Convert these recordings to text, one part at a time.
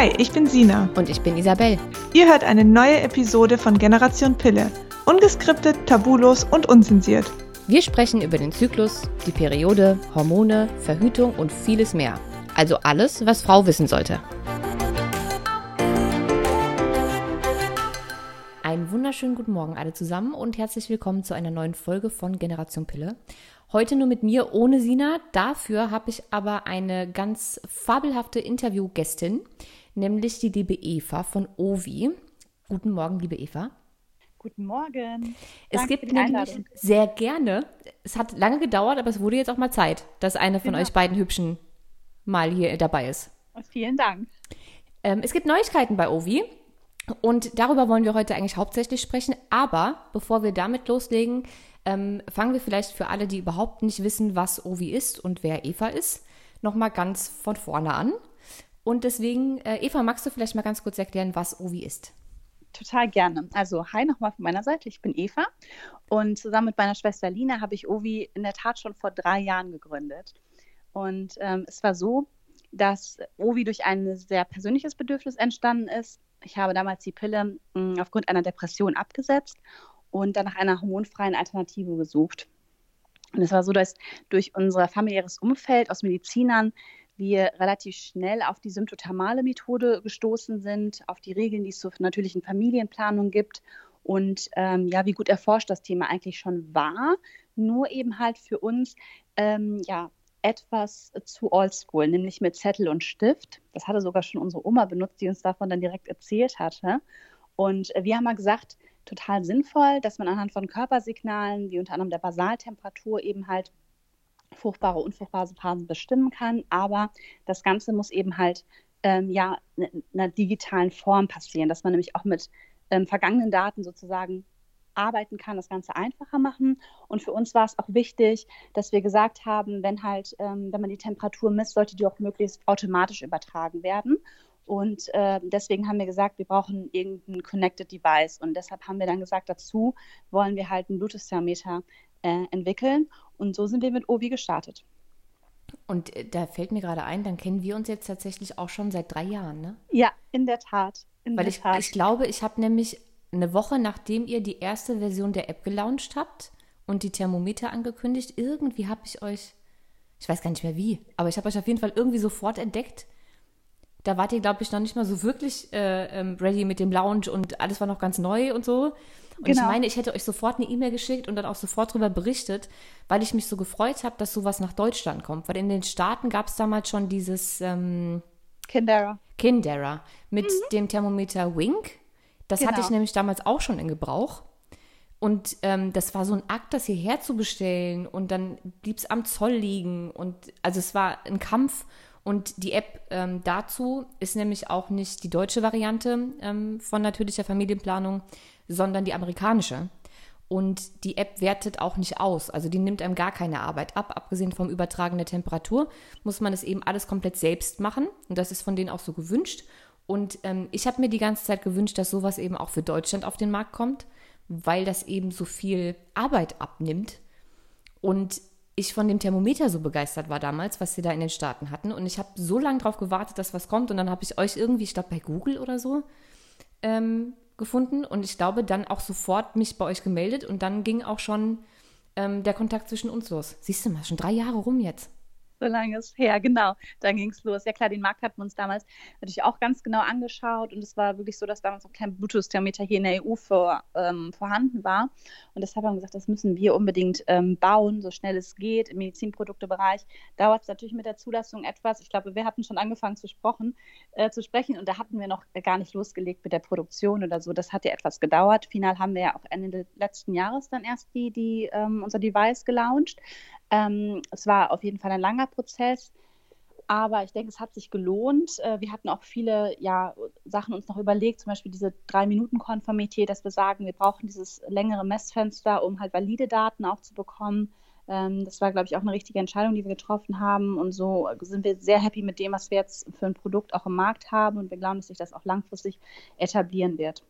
Hi, ich bin Sina. Und ich bin Isabel. Ihr hört eine neue Episode von Generation Pille. Ungeskriptet, tabulos und unzensiert. Wir sprechen über den Zyklus, die Periode, Hormone, Verhütung und vieles mehr. Also alles, was Frau wissen sollte. Einen wunderschönen guten Morgen alle zusammen und herzlich willkommen zu einer neuen Folge von Generation Pille. Heute nur mit mir ohne Sina. Dafür habe ich aber eine ganz fabelhafte Interviewgästin, nämlich die liebe Eva von Ovi. Guten Morgen, liebe Eva. Guten Morgen. Es Danke gibt nämlich sehr gerne. Es hat lange gedauert, aber es wurde jetzt auch mal Zeit, dass eine von genau. euch beiden Hübschen mal hier dabei ist. Vielen Dank. Ähm, es gibt Neuigkeiten bei Ovi. Und darüber wollen wir heute eigentlich hauptsächlich sprechen. Aber bevor wir damit loslegen, ähm, fangen wir vielleicht für alle, die überhaupt nicht wissen, was Ovi ist und wer Eva ist, nochmal ganz von vorne an. Und deswegen, äh, Eva, magst du vielleicht mal ganz kurz erklären, was Ovi ist? Total gerne. Also, hi nochmal von meiner Seite. Ich bin Eva und zusammen mit meiner Schwester Lina habe ich Ovi in der Tat schon vor drei Jahren gegründet. Und ähm, es war so, dass Ovi durch ein sehr persönliches Bedürfnis entstanden ist. Ich habe damals die Pille mh, mm, aufgrund einer Depression abgesetzt und dann nach einer hormonfreien Alternative gesucht. Und es war so, dass durch unser familiäres Umfeld aus Medizinern wir relativ schnell auf die symptothermale Methode gestoßen sind, auf die Regeln, die es zur natürlichen Familienplanung gibt und ähm, ja, wie gut erforscht das Thema eigentlich schon war, nur eben halt für uns ähm, ja etwas zu oldschool, nämlich mit Zettel und Stift. Das hatte sogar schon unsere Oma benutzt, die uns davon dann direkt erzählt hatte. Und wir haben mal gesagt, total sinnvoll, dass man anhand von Körpersignalen, wie unter anderem der Basaltemperatur, eben halt fruchtbare, unfruchtbare Phasen bestimmen kann. Aber das Ganze muss eben halt ähm, ja in einer digitalen Form passieren, dass man nämlich auch mit ähm, vergangenen Daten sozusagen arbeiten kann, das Ganze einfacher machen. Und für uns war es auch wichtig, dass wir gesagt haben, wenn halt, ähm, wenn man die Temperatur misst, sollte die auch möglichst automatisch übertragen werden. Und äh, deswegen haben wir gesagt, wir brauchen irgendein Connected Device. Und deshalb haben wir dann gesagt, dazu wollen wir halt einen Bluetooth-Thermometer äh, entwickeln. Und so sind wir mit Ovi gestartet. Und äh, da fällt mir gerade ein, dann kennen wir uns jetzt tatsächlich auch schon seit drei Jahren, ne? Ja, in der Tat. In Weil der ich, Tat. ich glaube, ich habe nämlich eine Woche nachdem ihr die erste Version der App gelauncht habt und die Thermometer angekündigt, irgendwie habe ich euch, ich weiß gar nicht mehr wie, aber ich habe euch auf jeden Fall irgendwie sofort entdeckt da wart ihr, glaube ich, noch nicht mal so wirklich äh, ähm, ready mit dem Lounge und alles war noch ganz neu und so. Und genau. ich meine, ich hätte euch sofort eine E-Mail geschickt und dann auch sofort darüber berichtet, weil ich mich so gefreut habe, dass sowas nach Deutschland kommt. Weil in den Staaten gab es damals schon dieses ähm, Kindera. Kindera mit mhm. dem Thermometer Wink. Das genau. hatte ich nämlich damals auch schon in Gebrauch. Und ähm, das war so ein Akt, das hierher zu bestellen und dann blieb es am Zoll liegen. Und also es war ein Kampf. Und die App ähm, dazu ist nämlich auch nicht die deutsche Variante ähm, von natürlicher Familienplanung, sondern die amerikanische. Und die App wertet auch nicht aus. Also die nimmt einem gar keine Arbeit ab. Abgesehen vom Übertragen der Temperatur muss man es eben alles komplett selbst machen. Und das ist von denen auch so gewünscht. Und ähm, ich habe mir die ganze Zeit gewünscht, dass sowas eben auch für Deutschland auf den Markt kommt, weil das eben so viel Arbeit abnimmt. Und ich von dem Thermometer so begeistert war damals, was sie da in den Staaten hatten. Und ich habe so lange darauf gewartet, dass was kommt. Und dann habe ich euch irgendwie, ich glaube bei Google oder so, ähm, gefunden. Und ich glaube dann auch sofort mich bei euch gemeldet. Und dann ging auch schon ähm, der Kontakt zwischen uns los. Siehst du mal, schon drei Jahre rum jetzt so lange ist her, genau. Dann ging es los. Ja klar, den Markt hatten wir uns damals natürlich auch ganz genau angeschaut und es war wirklich so, dass damals noch kein Bluetooth-Thermometer hier in der EU für, ähm, vorhanden war. Und deshalb haben wir gesagt, das müssen wir unbedingt ähm, bauen, so schnell es geht. Im Medizinproduktebereich dauert es natürlich mit der Zulassung etwas. Ich glaube, wir hatten schon angefangen zu, sprochen, äh, zu sprechen und da hatten wir noch gar nicht losgelegt mit der Produktion oder so. Das hat ja etwas gedauert. Final haben wir ja auch Ende letzten Jahres dann erst die, die ähm, unser Device gelauncht. Ähm, es war auf jeden Fall ein langer Prozess, aber ich denke, es hat sich gelohnt. Äh, wir hatten auch viele ja, Sachen uns noch überlegt, zum Beispiel diese Drei-Minuten-Konformität, dass wir sagen, wir brauchen dieses längere Messfenster, um halt valide Daten auch zu bekommen. Ähm, das war, glaube ich, auch eine richtige Entscheidung, die wir getroffen haben. Und so sind wir sehr happy mit dem, was wir jetzt für ein Produkt auch im Markt haben. Und wir glauben, dass sich das auch langfristig etablieren wird.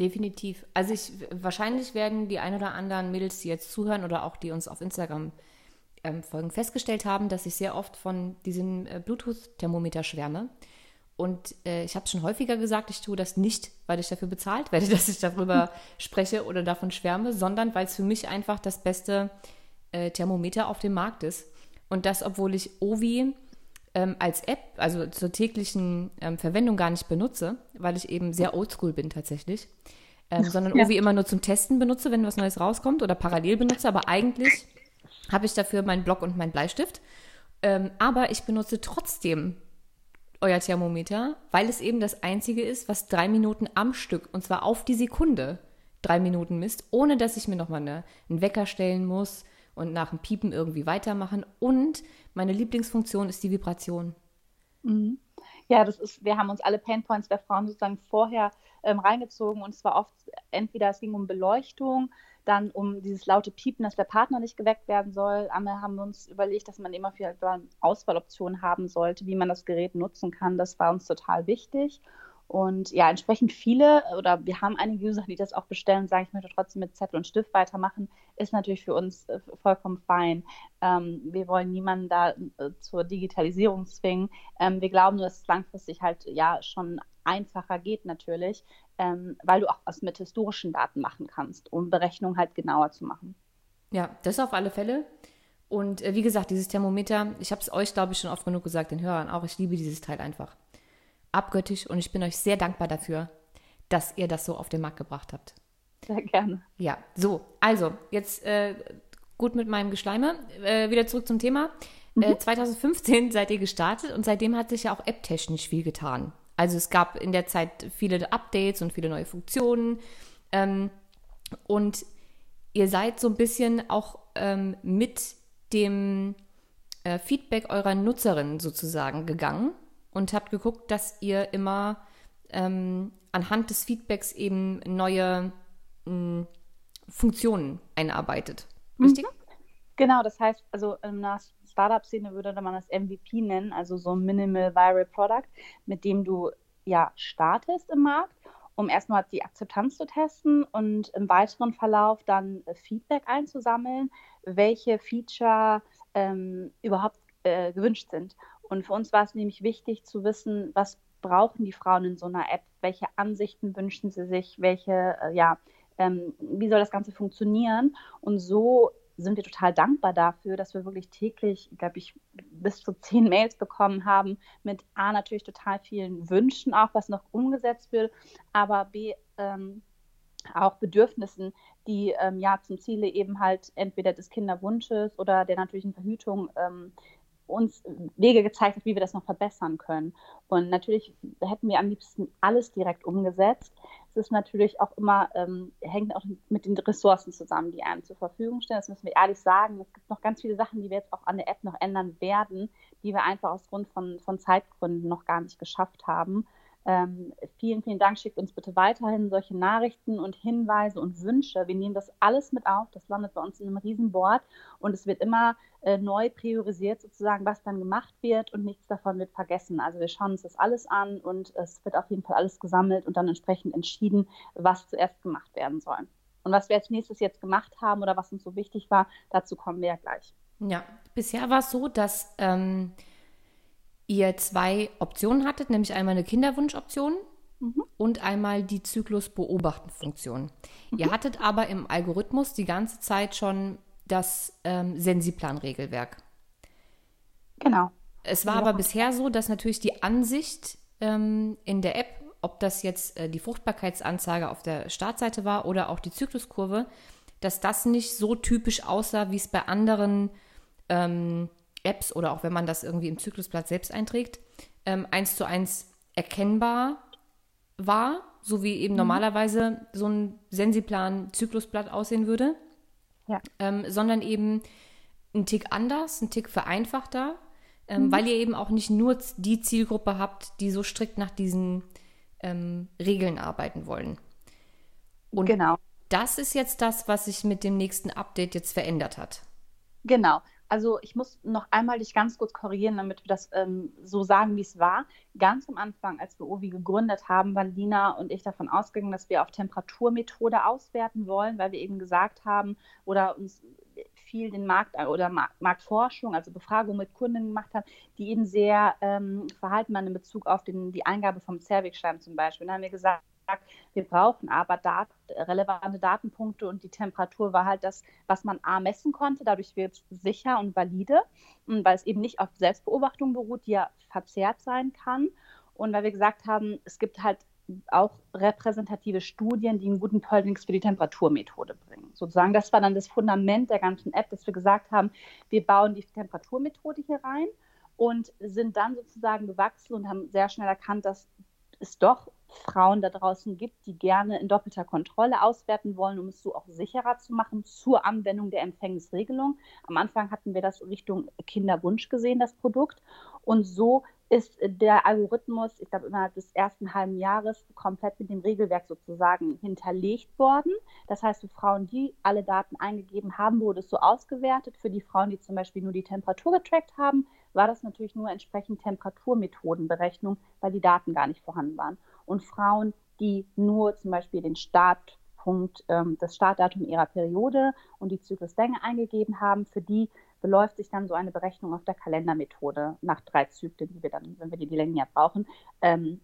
Definitiv. Also ich, wahrscheinlich werden die ein oder anderen Mädels, die jetzt zuhören oder auch die uns auf Instagram ähm, Folgen festgestellt haben, dass ich sehr oft von diesem äh, Bluetooth-Thermometer schwärme. Und äh, ich habe schon häufiger gesagt, ich tue das nicht, weil ich dafür bezahlt werde, dass ich darüber spreche oder davon schwärme, sondern weil es für mich einfach das beste äh, Thermometer auf dem Markt ist. Und das, obwohl ich Ovi ähm, als App, also zur täglichen ähm, Verwendung gar nicht benutze, weil ich eben sehr oldschool bin tatsächlich, ähm, sondern ja. Ovi immer nur zum Testen benutze, wenn was Neues rauskommt oder parallel benutze. Aber eigentlich habe ich dafür meinen Block und meinen Bleistift. Ähm, aber ich benutze trotzdem euer Thermometer, weil es eben das einzige ist, was drei Minuten am Stück und zwar auf die Sekunde drei Minuten misst, ohne dass ich mir nochmal eine, einen Wecker stellen muss und nach dem Piepen irgendwie weitermachen. Und meine Lieblingsfunktion ist die Vibration. Mhm. Ja, das ist, wir haben uns alle Painpoints der Frauen sozusagen vorher ähm, reingezogen und es war oft entweder es ging um Beleuchtung, dann um dieses laute Piepen, dass der Partner nicht geweckt werden soll. Einmal haben wir uns überlegt, dass man immer viel Auswahloptionen haben sollte, wie man das Gerät nutzen kann. Das war uns total wichtig. Und ja, entsprechend viele oder wir haben einige User, die das auch bestellen und sagen, ich möchte trotzdem mit Zettel und Stift weitermachen, ist natürlich für uns äh, vollkommen fein. Ähm, wir wollen niemanden da äh, zur Digitalisierung zwingen. Ähm, wir glauben nur, dass es langfristig halt ja schon einfacher geht natürlich, ähm, weil du auch was mit historischen Daten machen kannst, um Berechnungen halt genauer zu machen. Ja, das auf alle Fälle. Und äh, wie gesagt, dieses Thermometer, ich habe es euch, glaube ich, schon oft genug gesagt, den Hörern auch, ich liebe dieses Teil einfach. Abgöttisch und ich bin euch sehr dankbar dafür, dass ihr das so auf den Markt gebracht habt. Sehr gerne. Ja, so, also, jetzt äh, gut mit meinem Geschleime. Äh, wieder zurück zum Thema. Mhm. 2015 äh, seid ihr gestartet und seitdem hat sich ja auch app-technisch viel getan. Also es gab in der Zeit viele Updates und viele neue Funktionen. Ähm, und ihr seid so ein bisschen auch ähm, mit dem äh, Feedback eurer Nutzerinnen sozusagen gegangen und habt geguckt, dass ihr immer ähm, anhand des Feedbacks eben neue mh, hm, Funktionen einarbeitet. Mhm. Richtig? Genau, das heißt, also in einer Startup-Szene würde man das MVP nennen, also so ein Minimal Viral Product, mit dem du ja startest im Markt, um erstmal die Akzeptanz zu testen und im weiteren Verlauf dann äh, Feedback einzusammeln, welche Feature ähm, überhaupt äh, gewünscht sind. Und für uns war es nämlich wichtig zu wissen, was brauchen die Frauen in so einer App, welche Ansichten wünschen sie sich, welche, äh, ja, ähm, wie soll das Ganze funktionieren? Und so sind wir total dankbar dafür, dass wir wirklich täglich, glaube ich, bis zu zehn Mails bekommen haben mit A, natürlich total vielen Wünschen auch, was noch umgesetzt wird, aber B, ähm, auch Bedürfnissen, die ähm, ja zum Ziele eben halt entweder des Kinderwunsches oder der natürlichen Verhütung ähm, uns Wege gezeigt hat, wie wir das noch verbessern können. Und natürlich hätten wir am liebsten alles direkt umgesetzt. Es ist natürlich auch immer, ähm, hängt auch mit den Ressourcen zusammen, die einem zur Verfügung stehen. Das müssen wir ehrlich sagen. Es gibt noch ganz viele Sachen, die wir jetzt auch an der App noch ändern werden, die wir einfach aus Grund von, von Zeitgründen noch gar nicht geschafft haben. Ähm, vielen, vielen Dank. Schickt uns bitte weiterhin solche Nachrichten und Hinweise und Wünsche. Wir nehmen das alles mit auf. Das landet bei uns in einem Riesenboard und es wird immer äh, neu priorisiert, sozusagen, was dann gemacht wird und nichts davon wird vergessen. Also wir schauen uns das alles an und es wird auf jeden Fall alles gesammelt und dann entsprechend entschieden, was zuerst gemacht werden soll. Und was wir als nächstes jetzt gemacht haben oder was uns so wichtig war, dazu kommen wir ja gleich. Ja, bisher war es so, dass ähm ihr zwei Optionen hattet, nämlich einmal eine Kinderwunschoption mhm. und einmal die Zyklus-Beobachten-Funktion. Mhm. Ihr hattet aber im Algorithmus die ganze Zeit schon das ähm, Sensiplan-Regelwerk. Genau. Es war ja. aber bisher so, dass natürlich die Ansicht ähm, in der App, ob das jetzt äh, die Fruchtbarkeitsanzeige auf der Startseite war oder auch die Zykluskurve, dass das nicht so typisch aussah, wie es bei anderen ähm, Apps oder auch wenn man das irgendwie im Zyklusblatt selbst einträgt, ähm, eins zu eins erkennbar war, so wie eben mhm. normalerweise so ein Sensiplan-Zyklusblatt aussehen würde, ja. ähm, sondern eben ein Tick anders, ein Tick vereinfachter, ähm, mhm. weil ihr eben auch nicht nur die Zielgruppe habt, die so strikt nach diesen ähm, Regeln arbeiten wollen. Und genau. das ist jetzt das, was sich mit dem nächsten Update jetzt verändert hat. Genau. Also ich muss noch einmal dich ganz kurz korrigieren, damit wir das ähm, so sagen, wie es war. Ganz am Anfang, als wir OVI gegründet haben, waren Lina und ich davon ausgegangen, dass wir auf Temperaturmethode auswerten wollen, weil wir eben gesagt haben oder uns viel den Markt oder Marktforschung, also Befragung mit Kunden gemacht haben, die eben sehr ähm, verhalten waren in Bezug auf den, die Eingabe vom Zervixschleim zum Beispiel. Dann haben wir gesagt, wir brauchen aber Dat relevante Datenpunkte und die Temperatur war halt das, was man A messen konnte. Dadurch wird es sicher und valide, weil es eben nicht auf Selbstbeobachtung beruht, die ja verzerrt sein kann. Und weil wir gesagt haben, es gibt halt auch repräsentative Studien, die einen guten Pöldings für die Temperaturmethode bringen. Sozusagen, das war dann das Fundament der ganzen App, dass wir gesagt haben, wir bauen die Temperaturmethode hier rein und sind dann sozusagen gewachsen und haben sehr schnell erkannt, dass es doch Frauen da draußen gibt, die gerne in doppelter Kontrolle auswerten wollen, um es so auch sicherer zu machen zur Anwendung der Empfängnisregelung. Am Anfang hatten wir das Richtung Kinderwunsch gesehen, das Produkt. Und so ist der Algorithmus, ich glaube, innerhalb des ersten halben Jahres komplett mit dem Regelwerk sozusagen hinterlegt worden. Das heißt, für Frauen, die alle Daten eingegeben haben, wurde es so ausgewertet. Für die Frauen, die zum Beispiel nur die Temperatur getrackt haben, war das natürlich nur entsprechend Temperaturmethodenberechnung, weil die Daten gar nicht vorhanden waren. Und Frauen, die nur zum Beispiel den Startpunkt, ähm, das Startdatum ihrer Periode und die Zykluslänge eingegeben haben, für die beläuft sich dann so eine Berechnung auf der Kalendermethode nach drei Zyklen, die wir dann, wenn wir die, die Längen ja brauchen. Ähm,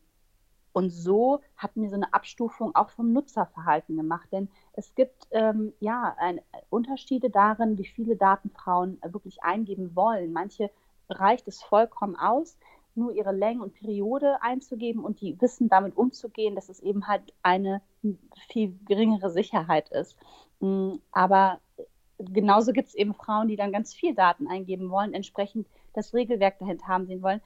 und so hatten wir so eine Abstufung auch vom Nutzerverhalten gemacht, denn es gibt ähm, ja ein, Unterschiede darin, wie viele Daten Frauen wirklich eingeben wollen. Manche reicht es vollkommen aus, nur ihre Länge und Periode einzugeben und die wissen damit umzugehen, dass es eben halt eine viel geringere Sicherheit ist. Mm, aber genauso gibt es eben Frauen, die dann ganz viel Daten eingeben wollen, entsprechend das Regelwerk dahinter haben sehen wollen.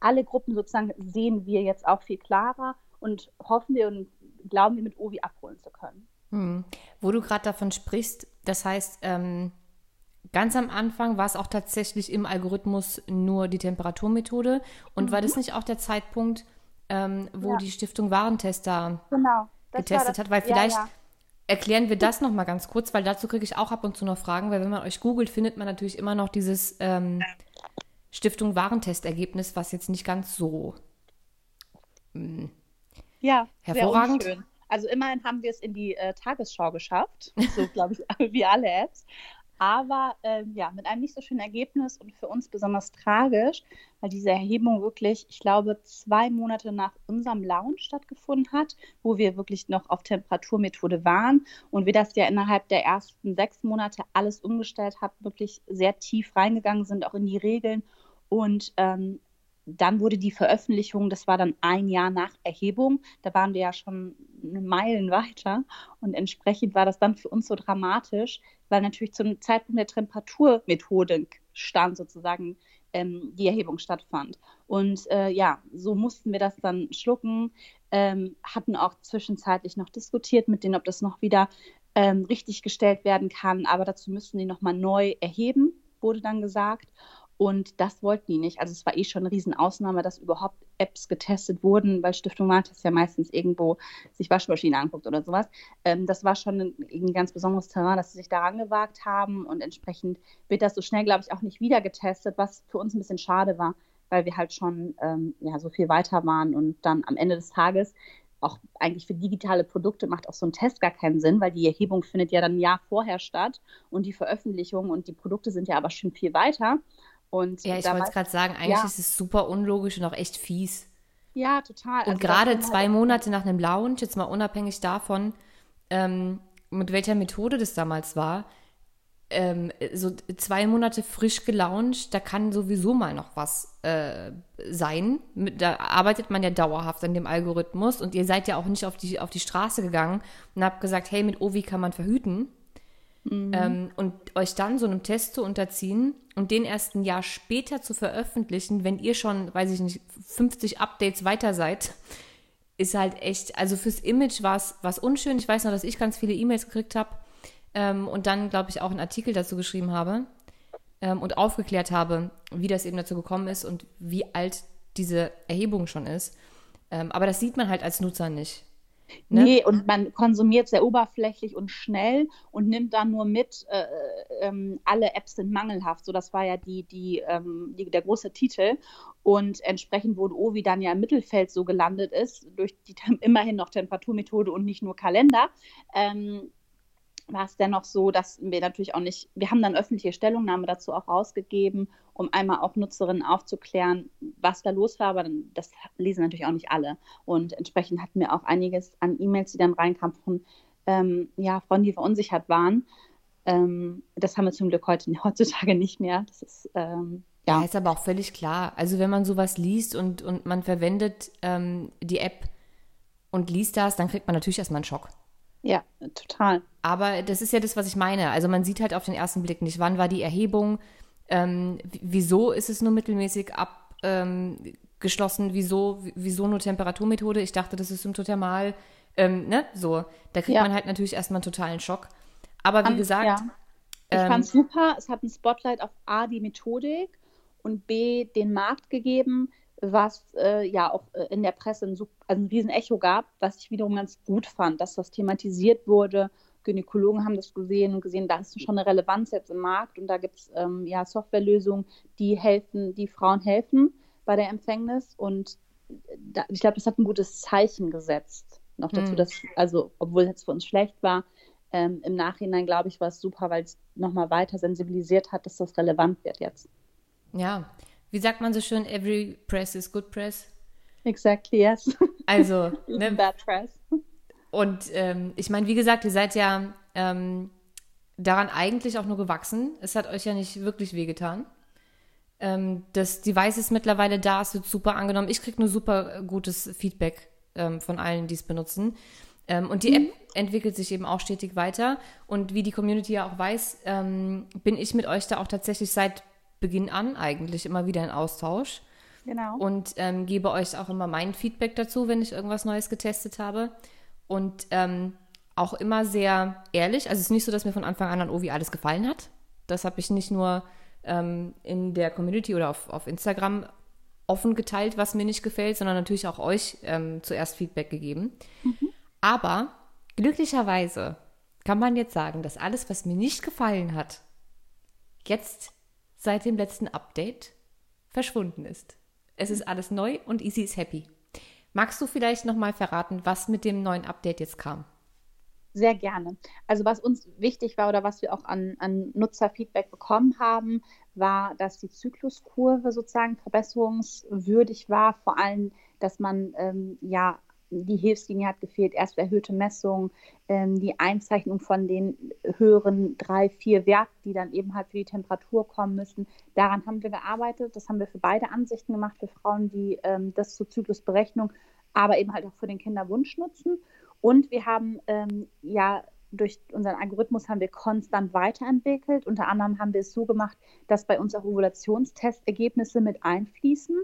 Alle Gruppen sozusagen sehen wir jetzt auch viel klarer und hoffen wir und glauben wir mit Ovi abholen zu können. Hm. Wo du gerade davon sprichst, das heißt, ähm, ganz am Anfang war es auch tatsächlich im Algorithmus nur die Temperaturmethode und mhm. war das nicht auch der Zeitpunkt, ähm, wo ja. die Stiftung Warentester genau. getestet hat? Weil vielleicht ja, ja erklären wir das nochmal ganz kurz, weil dazu kriege ich auch ab und zu noch Fragen, weil wenn man euch googelt, findet man natürlich immer noch dieses ähm, Stiftung Warentestergebnis, was jetzt nicht ganz so mh, hm, ja, hervorragend. Sehr also immerhin haben wir es in die äh, Tagesschau geschafft, so glaube ich wie alle Apps aber äh, ja, mit einem nicht so schönen Ergebnis und für uns besonders tragisch, weil diese Erhebung wirklich, ich glaube, zwei Monate nach unserem Launch stattgefunden hat, wo wir wirklich noch auf Temperaturmethode waren und wir das ja innerhalb der ersten sechs Monate alles umgestellt haben, wirklich sehr tief reingegangen sind, auch in die Regeln. Und ähm, dann wurde die Veröffentlichung, das war dann ein Jahr nach Erhebung, da waren wir ja schon Meilen weiter und entsprechend war das dann für uns so dramatisch, weil natürlich zum Zeitpunkt der Temperaturmethodik stand sozusagen ähm, die Erhebung stattfand. Und äh, ja, so mussten wir das dann schlucken, ähm, hatten auch zwischenzeitlich noch diskutiert mit denen, ob das noch wieder ähm, richtig gestellt werden kann, aber dazu müssten die nochmal neu erheben, wurde dann gesagt. Und das wollten die nicht. Also es war eh schon eine Riesenausnahme, dass überhaupt Apps getestet wurden, weil Stiftung Warentest ja meistens irgendwo sich Waschmaschinen anguckt oder sowas. Ähm, das war schon ein, ein, ganz besonderes Terrain, dass sie sich daran gewagt haben und entsprechend wird das so schnell, glaube ich, auch nicht wieder getestet, was für uns ein bisschen schade war, weil wir halt schon ähm, ja, so viel weiter waren und dann am Ende des Tages auch eigentlich für digitale Produkte macht auch so ein Test gar keinen Sinn, weil die Erhebung findet ja dann ein Jahr vorher statt und die Veröffentlichung und die Produkte sind ja aber schon viel weiter. Und ja, ich wollte gerade sagen, eigentlich ja. ist es super unlogisch und auch echt fies. Ja, total. Und also gerade zwei halt Monate nach einem Lounge, jetzt mal unabhängig davon, ähm, mit welcher Methode das damals war, ähm, so zwei Monate frisch gelauncht, da kann sowieso mal noch was äh, sein. Da arbeitet man ja dauerhaft an dem Algorithmus und ihr seid ja auch nicht auf die, auf die Straße gegangen und habt gesagt, hey, mit Ovi kann man verhüten. Mhm. Ähm, und euch dann so einem Test zu unterziehen und den erst ein Jahr später zu veröffentlichen, wenn ihr schon, weiß ich nicht, 50 Updates weiter seid, ist halt echt, also fürs Image war es unschön. Ich weiß noch, dass ich ganz viele E-Mails gekriegt habe ähm, und dann, glaube ich, auch einen Artikel dazu geschrieben habe ähm, und aufgeklärt habe, wie das eben dazu gekommen ist und wie alt diese Erhebung schon ist. Ähm, aber das sieht man halt als Nutzer nicht. Ne? Nee, und man konsumiert sehr oberflächlich und schnell und nimmt dann nur mit, äh, ähm, alle Apps sind mangelhaft. So, das war ja die, die, ähm, die, der große Titel. Und entsprechend, wo Ovi dann ja im Mittelfeld so gelandet ist, durch die immerhin noch Temperaturmethode und nicht nur Kalender, ähm, war es dennoch so, dass wir natürlich auch nicht, wir haben dann öffentliche Stellungnahme dazu auch rausgegeben, um einmal auch Nutzerinnen aufzuklären, was da los war, aber das lesen natürlich auch nicht alle. Und entsprechend hatten wir auch einiges an E-Mails, die dann reinkamen von ähm, ja, Frauen, die verunsichert waren. Ähm, das haben wir zum Glück heute, heutzutage nicht mehr. Das ist ähm, ja. ja. Ist aber auch völlig klar. Also wenn man sowas liest und, und man verwendet ähm, die App und liest das, dann kriegt man natürlich erstmal einen Schock. Ja, total. Aber das ist ja das, was ich meine. Also man sieht halt auf den ersten Blick nicht, wann war die Erhebung, ähm, wieso ist es nur mittelmäßig abgeschlossen, ähm, wieso, wieso nur Temperaturmethode. Ich dachte, das ist symptothermal. Ähm, ne? So, da kriegt ja. man halt natürlich erstmal einen totalen Schock. Aber wie um, gesagt. Ja. Ich ähm, fand es super. Es hat ein Spotlight auf A, die Methodik und B, den Markt gegeben was äh, ja auch äh, in der Presse ein, also ein riesen Echo gab, was ich wiederum ganz gut fand, dass das thematisiert wurde. Gynäkologen haben das gesehen und gesehen, da ist schon eine Relevanz jetzt im Markt und da gibt es ähm, ja Softwarelösungen, die helfen, die Frauen helfen bei der Empfängnis und da, ich glaube, das hat ein gutes Zeichen gesetzt. Noch dazu, mhm. dass, also obwohl es jetzt für uns schlecht war, ähm, im Nachhinein glaube ich, war es super, weil es nochmal weiter sensibilisiert hat, dass das relevant wird jetzt. Ja, wie sagt man so schön, every press is good press? Exactly, yes. Also, ne? Bad press. Und ähm, ich meine, wie gesagt, ihr seid ja ähm, daran eigentlich auch nur gewachsen. Es hat euch ja nicht wirklich wehgetan. Ähm, das Device ist mittlerweile da, es wird super angenommen. Ich kriege nur super gutes Feedback ähm, von allen, die es benutzen. Ähm, und die mhm. App entwickelt sich eben auch stetig weiter. Und wie die Community ja auch weiß, ähm, bin ich mit euch da auch tatsächlich seit Beginn an eigentlich immer wieder in Austausch. Genau. Und ähm, gebe euch auch immer mein Feedback dazu, wenn ich irgendwas Neues getestet habe. Und ähm, auch immer sehr ehrlich. Also es ist nicht so, dass mir von Anfang an an Ovi alles gefallen hat. Das habe ich nicht nur ähm, in der Community oder auf, auf Instagram offen geteilt, was mir nicht gefällt, sondern natürlich auch euch ähm, zuerst Feedback gegeben. Mhm. Aber glücklicherweise kann man jetzt sagen, dass alles, was mir nicht gefallen hat, jetzt seit dem letzten Update verschwunden ist. Es ist alles neu und Easy ist happy. Magst du vielleicht nochmal verraten, was mit dem neuen Update jetzt kam? Sehr gerne. Also was uns wichtig war oder was wir auch an, an Nutzerfeedback bekommen haben, war, dass die Zykluskurve sozusagen verbesserungswürdig war. Vor allem, dass man ähm, ja die Hilfslinie hat gefehlt, erst erhöhte Messungen, ähm, die Einzeichnung von den höheren drei, vier Werten, die dann eben halt für die Temperatur kommen müssen. Daran haben wir gearbeitet. Das haben wir für beide Ansichten gemacht, für Frauen, die ähm, das zur Zyklusberechnung, aber eben halt auch für den Kinderwunsch nutzen. Und wir haben ähm, ja durch unseren Algorithmus haben wir konstant weiterentwickelt. Unter anderem haben wir es so gemacht, dass bei uns auch Ovulationstestergebnisse mit einfließen.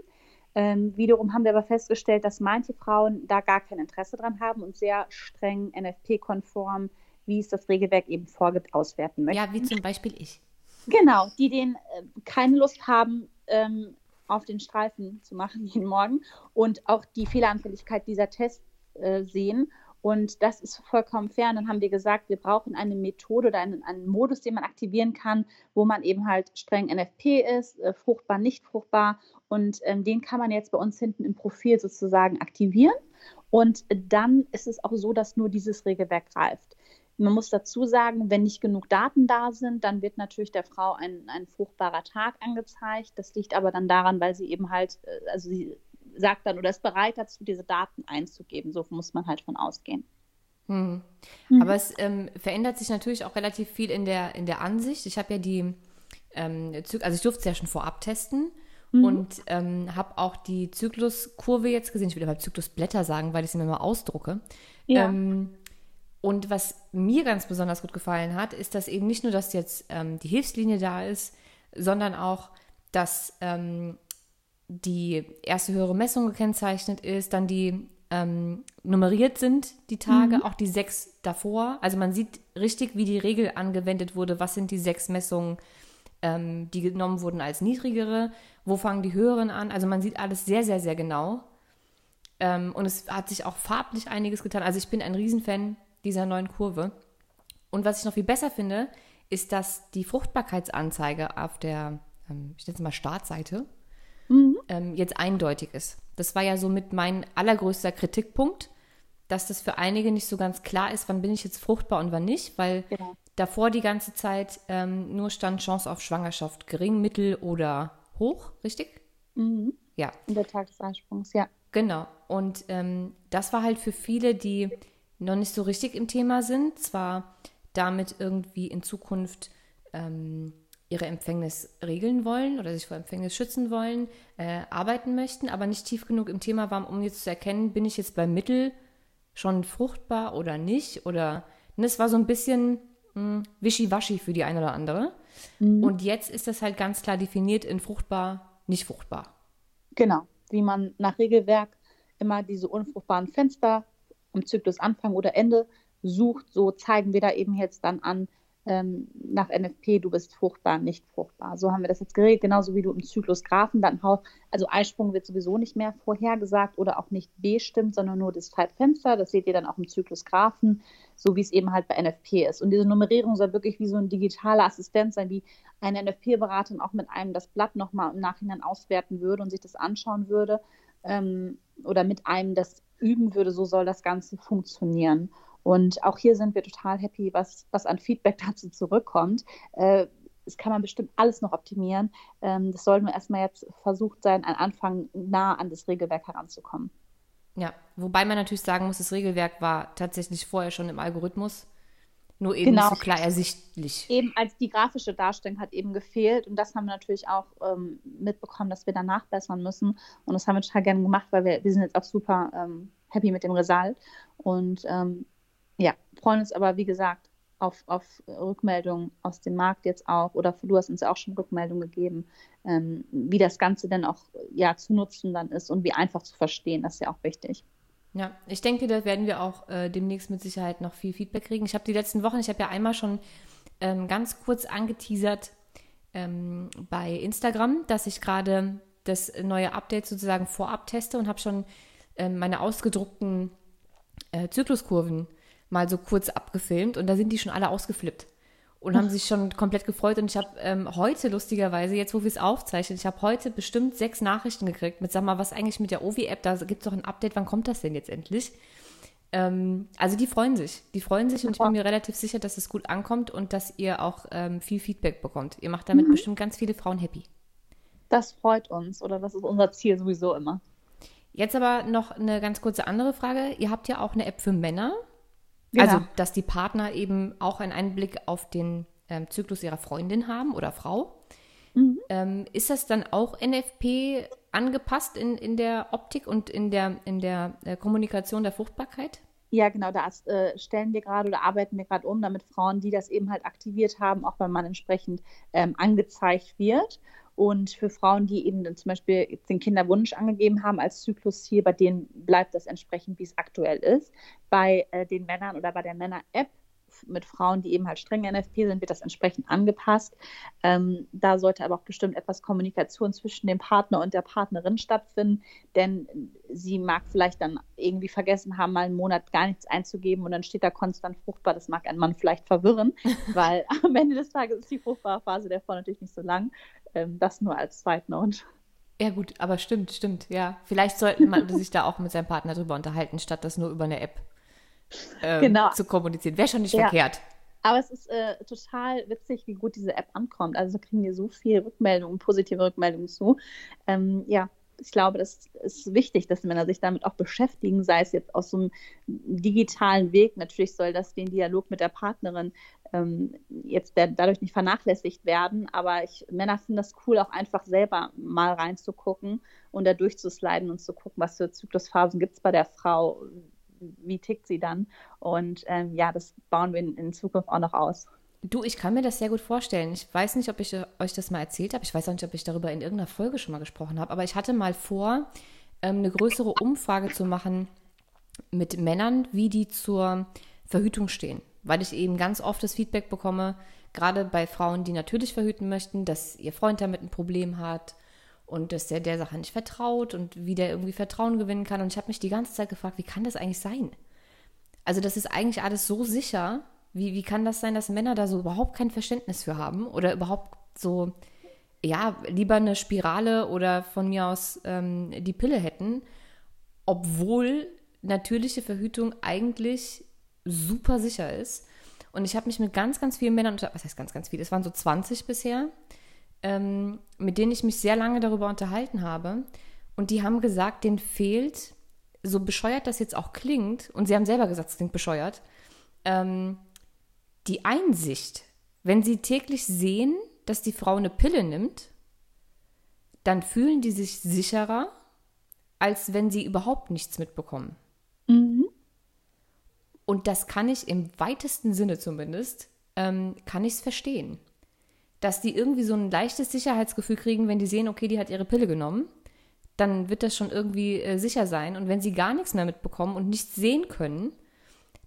Ähm, wiederum haben wir aber festgestellt, dass manche Frauen da gar kein Interesse dran haben und sehr streng NFP-konform, wie es das Regelwerk eben vorgibt, auswerten möchten. Ja, wie zum Beispiel ich. Genau, die den äh, keine Lust haben, ähm, auf den Streifen zu machen jeden Morgen und auch die Fehleranfälligkeit dieser Tests äh, sehen und das ist vollkommen fair. Und dann haben wir gesagt, wir brauchen eine Methode oder einen, einen Modus, den man aktivieren kann, wo man eben halt streng NFP ist, äh, fruchtbar, nicht fruchtbar. Und ähm, den kann man jetzt bei uns hinten im Profil sozusagen aktivieren. Und dann ist es auch so, dass nur dieses Regelwerk greift. Man muss dazu sagen, wenn nicht genug Daten da sind, dann wird natürlich der Frau ein, ein fruchtbarer Tag angezeigt. Das liegt aber dann daran, weil sie eben halt, äh, also sie sagt dann oder ist bereit dazu, diese Daten einzugeben. So muss man halt von ausgehen. Hm. Mhm. Aber es ähm, verändert sich natürlich auch relativ viel in der, in der Ansicht. Ich habe ja die, ähm, also ich durfte es ja schon vorab testen mhm. und ähm, habe auch die Zykluskurve jetzt gesehen. Ich will aber Zyklusblätter sagen, weil ich sie mir mal ausdrucke. Ja. Ähm, und was mir ganz besonders gut gefallen hat, ist, dass eben nicht nur, dass jetzt ähm, die Hilfslinie da ist, sondern auch, dass ähm, die erste höhere Messung gekennzeichnet ist, dann die ähm, nummeriert sind, die Tage, mhm. auch die sechs davor. Also man sieht richtig, wie die Regel angewendet wurde. Was sind die sechs Messungen, ähm, die genommen wurden als niedrigere? Wo fangen die höheren an? Also man sieht alles sehr, sehr, sehr genau. Ähm, und es hat sich auch farblich einiges getan. Also ich bin ein Riesenfan dieser neuen Kurve. Und was ich noch viel besser finde, ist, dass die Fruchtbarkeitsanzeige auf der, ähm, ich nenne es mal Startseite. Ähm, jetzt eindeutig ist. Das war ja somit mein allergrößter Kritikpunkt, dass das für einige nicht so ganz klar ist, wann bin ich jetzt fruchtbar und wann nicht, weil genau. davor die ganze Zeit ähm, nur stand Chance auf Schwangerschaft gering, mittel oder hoch, richtig? Mhm. Ja. In der Tag des Eisprungs, ja. Genau. Und ähm, das war halt für viele, die noch nicht so richtig im Thema sind, zwar damit irgendwie in Zukunft ähm, ihre Empfängnis regeln wollen oder sich vor Empfängnis schützen wollen, äh, arbeiten möchten, aber nicht tief genug im Thema waren, um jetzt zu erkennen, bin ich jetzt beim Mittel schon fruchtbar oder nicht? Oder und es war so ein bisschen hm, wischiwaschi für die eine oder andere. Mhm. Und jetzt ist das halt ganz klar definiert in fruchtbar, nicht fruchtbar. Genau, wie man nach Regelwerk immer diese unfruchtbaren Fenster am Zyklusanfang oder Ende sucht, so zeigen wir da eben jetzt dann an, ähm, nach NFP, du bist fruchtbar, nicht fruchtbar. So haben wir das jetzt geregelt, genauso wie du im Zyklus Graphen dann also Eisprung wird sowieso nicht mehr vorhergesagt oder auch nicht bestimmt, sondern nur das Zeitfenster. Das seht ihr dann auch im Zyklus Graphen, so wie es eben halt bei NFP ist. Und diese Nummerierung soll wirklich wie so ein digitaler Assistent sein, wie eine NFP-Beraterin auch mit einem das Blatt nochmal im Nachhinein auswerten würde und sich das anschauen würde ähm, oder mit einem das üben würde. So soll das Ganze funktionieren. Und auch hier sind wir total happy, was, was an Feedback dazu zurückkommt. Äh, das kann man bestimmt alles noch optimieren. Ähm, das soll nur erstmal jetzt versucht sein, am Anfang nah an das Regelwerk heranzukommen. Ja, wobei man natürlich sagen muss, das Regelwerk war tatsächlich vorher schon im Algorithmus, nur eben genau. nicht so klar ersichtlich. Eben als die grafische Darstellung hat eben gefehlt und das haben wir natürlich auch ähm, mitbekommen, dass wir da nachbessern müssen und das haben wir total gerne gemacht, weil wir, wir sind jetzt auch super ähm, happy mit dem Result und ähm, ja, freuen uns aber, wie gesagt, auf, auf Rückmeldungen aus dem Markt jetzt auch, oder du hast uns ja auch schon Rückmeldungen gegeben, ähm, wie das Ganze denn auch ja, zu nutzen dann ist und wie einfach zu verstehen, das ist ja auch wichtig. Ja, ich denke, da werden wir auch äh, demnächst mit Sicherheit noch viel Feedback kriegen. Ich habe die letzten Wochen, ich habe ja einmal schon ähm, ganz kurz angeteasert ähm, bei Instagram, dass ich gerade das neue Update sozusagen vorab teste und habe schon ähm, meine ausgedruckten äh, Zykluskurven mal so kurz abgefilmt und da sind die schon alle ausgeflippt und haben sich schon komplett gefreut. Und ich habe ähm, heute lustigerweise, jetzt wo wir es aufzeichnen, ich habe heute bestimmt sechs Nachrichten gekriegt mit, sag mal, was eigentlich mit der Ovi-App, da gibt es doch ein Update, wann kommt das denn jetzt endlich? Ähm, also die freuen sich, die freuen sich und ich bin mir relativ sicher, dass es gut ankommt und dass ihr auch ähm, viel Feedback bekommt. Ihr macht damit mhm. bestimmt ganz viele Frauen happy. Das freut uns oder das ist unser Ziel sowieso immer. Jetzt aber noch eine ganz kurze andere Frage. Ihr habt ja auch eine App für Männer. Genau. Also, dass die Partner eben auch einen Einblick auf den ähm, Zyklus ihrer Freundin haben oder Frau. Mhm. Ähm, ist das dann auch NFP angepasst in, in der Optik und in der, in der äh, Kommunikation der Fruchtbarkeit? Ja, genau, da äh, stellen wir gerade oder arbeiten wir gerade um, damit Frauen, die das eben halt aktiviert haben, auch beim Mann entsprechend ähm, angezeigt wird. Und für Frauen, die eben zum Beispiel den Kinderwunsch angegeben haben als Zyklusziel, bei denen bleibt das entsprechend, wie es aktuell ist. Bei äh, den Männern oder bei der Männer-App mit Frauen, die eben halt streng NFP sind, wird das entsprechend angepasst. Ähm, da sollte aber auch bestimmt etwas Kommunikation zwischen dem Partner und der Partnerin stattfinden, denn sie mag vielleicht dann irgendwie vergessen haben, mal einen Monat gar nichts einzugeben und dann steht da konstant fruchtbar. Das mag einen Mann vielleicht verwirren, weil am Ende des Tages ist die fruchtbare Phase der Frau natürlich nicht so lang. Ähm, das nur als Zweitnote. Ja, gut, aber stimmt, stimmt, ja. Vielleicht sollte man sich da auch mit seinem Partner drüber unterhalten, statt das nur über eine App äh, genau. zu kommunizieren. Wäre schon nicht ja. verkehrt. Aber es ist äh, total witzig, wie gut diese App ankommt. Also kriegen wir so viele Rückmeldungen, positive Rückmeldungen zu. Ähm, ja, ich glaube, das ist wichtig, dass Männer sich damit auch beschäftigen, sei es jetzt aus so einem digitalen Weg. Natürlich soll das den Dialog mit der Partnerin ähm, jetzt der, dadurch nicht vernachlässigt werden, aber ich, Männer finden das cool, auch einfach selber mal reinzugucken und da durchzusliden und zu gucken, was für Zyklusphasen gibt es bei der Frau, wie tickt sie dann. Und ähm, ja, das bauen wir in, in Zukunft auch noch aus. Du, ich kann mir das sehr gut vorstellen. Ich weiß nicht, ob ich äh, euch das mal erzählt habe. Ich weiß auch nicht, ob ich darüber in irgendeiner Folge schon mal gesprochen habe. Aber ich hatte mal vor, ähm, eine größere Umfrage zu machen mit Männern, wie die zur Verhütung stehen. Weil ich eben ganz oft das Feedback bekomme, gerade bei Frauen, die natürlich verhüten möchten, dass ihr Freund damit ein Problem hat und dass der der Sache nicht vertraut und wie der irgendwie Vertrauen gewinnen kann. Und ich habe mich die ganze Zeit gefragt, wie kann das eigentlich sein? Also das ist eigentlich alles so sicher. Wie, wie kann das sein, dass Männer da so überhaupt kein Verständnis für haben oder überhaupt so, ja, lieber eine Spirale oder von mir aus ähm, die Pille hätten, obwohl natürliche Verhütung eigentlich super sicher ist. Und ich habe mich mit ganz, ganz vielen Männern, was heißt ganz, ganz viele, es waren so 20 bisher, ähm, mit denen ich mich sehr lange darüber unterhalten habe. Und die haben gesagt, denen fehlt, so bescheuert das jetzt auch klingt, und sie haben selber gesagt, es klingt bescheuert, ähm, die Einsicht, wenn sie täglich sehen, dass die Frau eine Pille nimmt, dann fühlen die sich sicherer, als wenn sie überhaupt nichts mitbekommen. Mhm. Und das kann ich im weitesten Sinne zumindest, ähm, kann ich es verstehen. Dass die irgendwie so ein leichtes Sicherheitsgefühl kriegen, wenn die sehen, okay, die hat ihre Pille genommen, dann wird das schon irgendwie äh, sicher sein. Und wenn sie gar nichts mehr mitbekommen und nichts sehen können,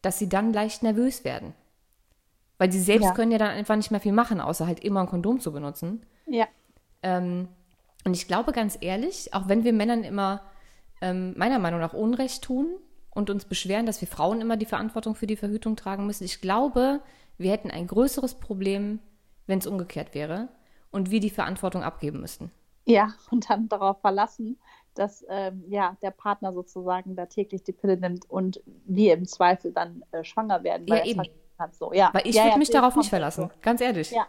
dass sie dann leicht nervös werden. Weil sie selbst ja. können ja dann einfach nicht mehr viel machen, außer halt immer ein Kondom zu benutzen. Ja. Ähm, und ich glaube ganz ehrlich, auch wenn wir Männern immer ähm, meiner Meinung nach Unrecht tun und uns beschweren, dass wir Frauen immer die Verantwortung für die Verhütung tragen müssen, ich glaube, wir hätten ein größeres Problem, wenn es umgekehrt wäre und wir die Verantwortung abgeben müssten. Ja, und dann darauf verlassen, dass ähm, ja, der Partner sozusagen da täglich die Pille nimmt und wir im Zweifel dann äh, schwanger werden. Ja, eben. Hat, so. ja. Weil ich ja, würde ja, mich darauf nicht verlassen, so. ganz ehrlich. Ja.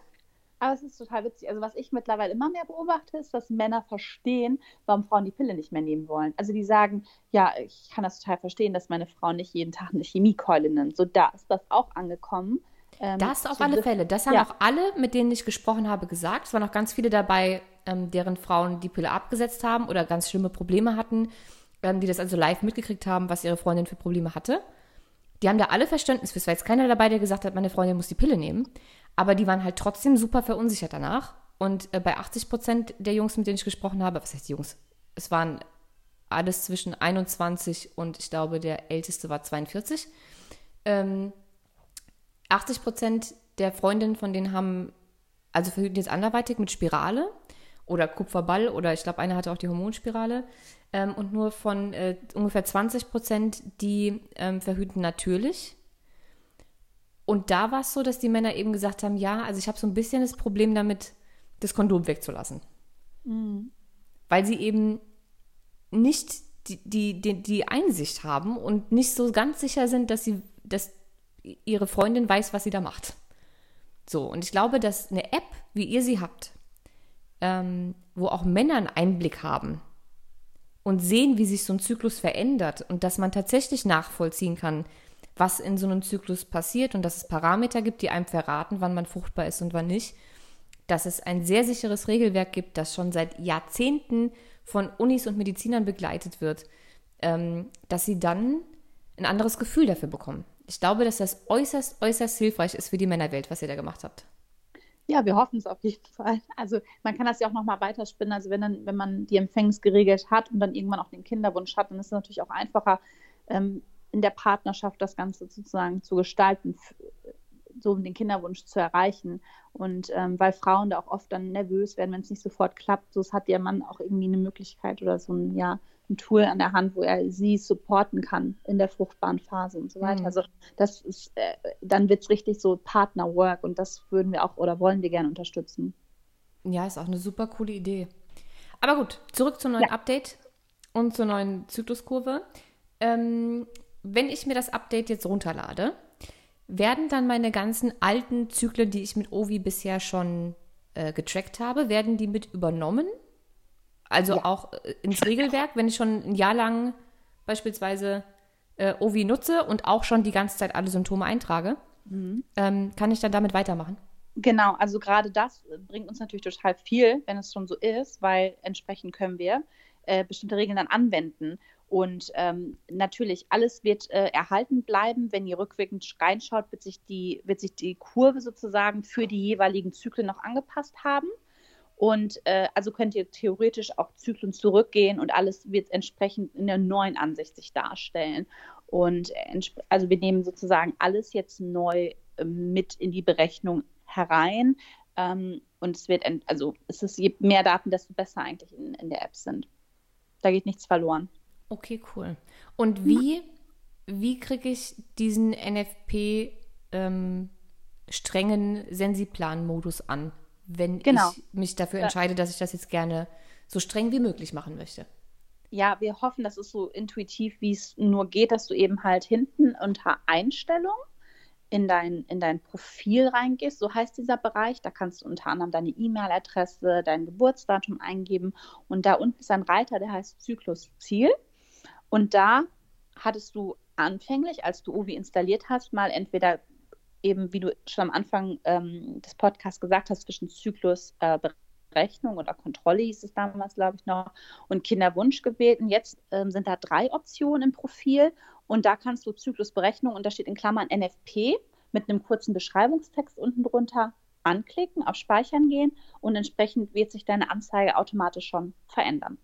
Aber es ist total witzig. Also was ich mittlerweile immer mehr beobachte, ist, dass Männer verstehen, warum Frauen die Pille nicht mehr nehmen wollen. Also die sagen, ja, ich kann das total verstehen, dass meine Frau nicht jeden Tag eine Chemiekeule nimmt. So da ist das auch angekommen. Ähm, das auf alle Fälle. Das haben ja. auch alle, mit denen ich gesprochen habe, gesagt. Es waren auch ganz viele dabei, ähm, deren Frauen die Pille abgesetzt haben oder ganz schlimme Probleme hatten, ähm, die das also live mitgekriegt haben, was ihre Freundin für Probleme hatte. Die haben da alle Verständnis für. Es war jetzt keiner dabei, der gesagt hat, meine Freundin muss die Pille nehmen. Aber die waren halt trotzdem super verunsichert danach. Und äh, bei 80 Prozent der Jungs, mit denen ich gesprochen habe, was heißt Jungs? Es waren alles zwischen 21 und ich glaube, der älteste war 42. Ähm, 80 Prozent der Freundinnen von denen haben, also verhüten jetzt anderweitig mit Spirale oder Kupferball oder ich glaube, eine hatte auch die Hormonspirale. Ähm, und nur von äh, ungefähr 20 Prozent, die ähm, verhüten natürlich. Und da war es so, dass die Männer eben gesagt haben, ja, also ich habe so ein bisschen das Problem damit, das Kondom wegzulassen. Mhm. Weil sie eben nicht die, die, die, die Einsicht haben und nicht so ganz sicher sind, dass sie, dass ihre Freundin weiß, was sie da macht. So, und ich glaube, dass eine App, wie ihr sie habt, ähm, wo auch Männer einen Einblick haben und sehen, wie sich so ein Zyklus verändert und dass man tatsächlich nachvollziehen kann, was in so einem Zyklus passiert und dass es Parameter gibt, die einem verraten, wann man fruchtbar ist und wann nicht, dass es ein sehr sicheres Regelwerk gibt, das schon seit Jahrzehnten von Unis und Medizinern begleitet wird, ähm, dass sie dann ein anderes Gefühl dafür bekommen. Ich glaube, dass das äußerst, äußerst hilfreich ist für die Männerwelt, was ihr da gemacht habt. Ja, wir hoffen es auf jeden Fall. Also man kann das ja auch nochmal weiterspinnen. Also wenn, dann, wenn man die Empfängnis geregelt hat und dann irgendwann auch den Kinderwunsch hat, dann ist es natürlich auch einfacher, ähm, in der Partnerschaft das Ganze sozusagen zu gestalten, so um den Kinderwunsch zu erreichen. Und ähm, weil Frauen da auch oft dann nervös werden, wenn es nicht sofort klappt, so hat der Mann auch irgendwie eine Möglichkeit oder so ein, ja, ein Tool an der Hand, wo er sie supporten kann in der fruchtbaren Phase und so weiter. Mhm. Also das ist, äh, dann wird es richtig so Partnerwork und das würden wir auch oder wollen wir gerne unterstützen. Ja, ist auch eine super coole Idee. Aber gut, zurück zum neuen ja. Update und zur neuen Zykluskurve. Ähm, wenn ich mir das Update jetzt runterlade, werden dann meine ganzen alten Zyklen, die ich mit Ovi bisher schon äh, getrackt habe, werden die mit übernommen? Also ja. auch äh, ins Regelwerk, wenn ich schon ein Jahr lang beispielsweise äh, Ovi nutze und auch schon die ganze Zeit alle Symptome eintrage, mhm. ähm, kann ich dann damit weitermachen? Genau, also gerade das bringt uns natürlich total viel, wenn es schon so ist, weil entsprechend können wir äh, bestimmte Regeln dann anwenden. Und ähm, natürlich, alles wird äh, erhalten bleiben. Wenn ihr rückwirkend reinschaut, wird sich, die, wird sich die Kurve sozusagen für die jeweiligen Zyklen noch angepasst haben. Und äh, also könnt ihr theoretisch auch Zyklen zurückgehen und alles wird entsprechend in der neuen Ansicht sich darstellen. Und also wir nehmen sozusagen alles jetzt neu äh, mit in die Berechnung herein. Ähm, und es wird, also es ist je mehr Daten, desto besser eigentlich in, in der App sind. Da geht nichts verloren. Okay, cool. Und wie, wie kriege ich diesen NFP ähm, strengen Sensiplan-Modus an, wenn genau. ich mich dafür entscheide, dass ich das jetzt gerne so streng wie möglich machen möchte? ja, wir hoffen, das ist so intuitiv, wie es nur geht, dass du eben halt hinten unter Einstellung in dein, in dein Profil reingehst, so heißt dieser Bereich. Da kannst du unter anderem deine E-Mail-Adresse, dein Geburtsdatum eingeben und da unten ist ein Reiter, der heißt Zyklusziel. Und da hattest du anfänglich, als du Ovi installiert hast, mal entweder eben, wie du schon am Anfang ähm, des Podcasts gesagt hast, zwischen Zyklus äh, oder Kontrolle hieß es damals, glaube ich, noch, und Kinderwunsch gewählt. Und jetzt ähm, sind da drei Optionen im Profil und da kannst du Zyklusberechnung und da steht in Klammern NFP mit einem kurzen Beschreibungstext unten drunter anklicken, auf Speichern gehen und entsprechend wird sich deine Anzeige automatisch schon verändern.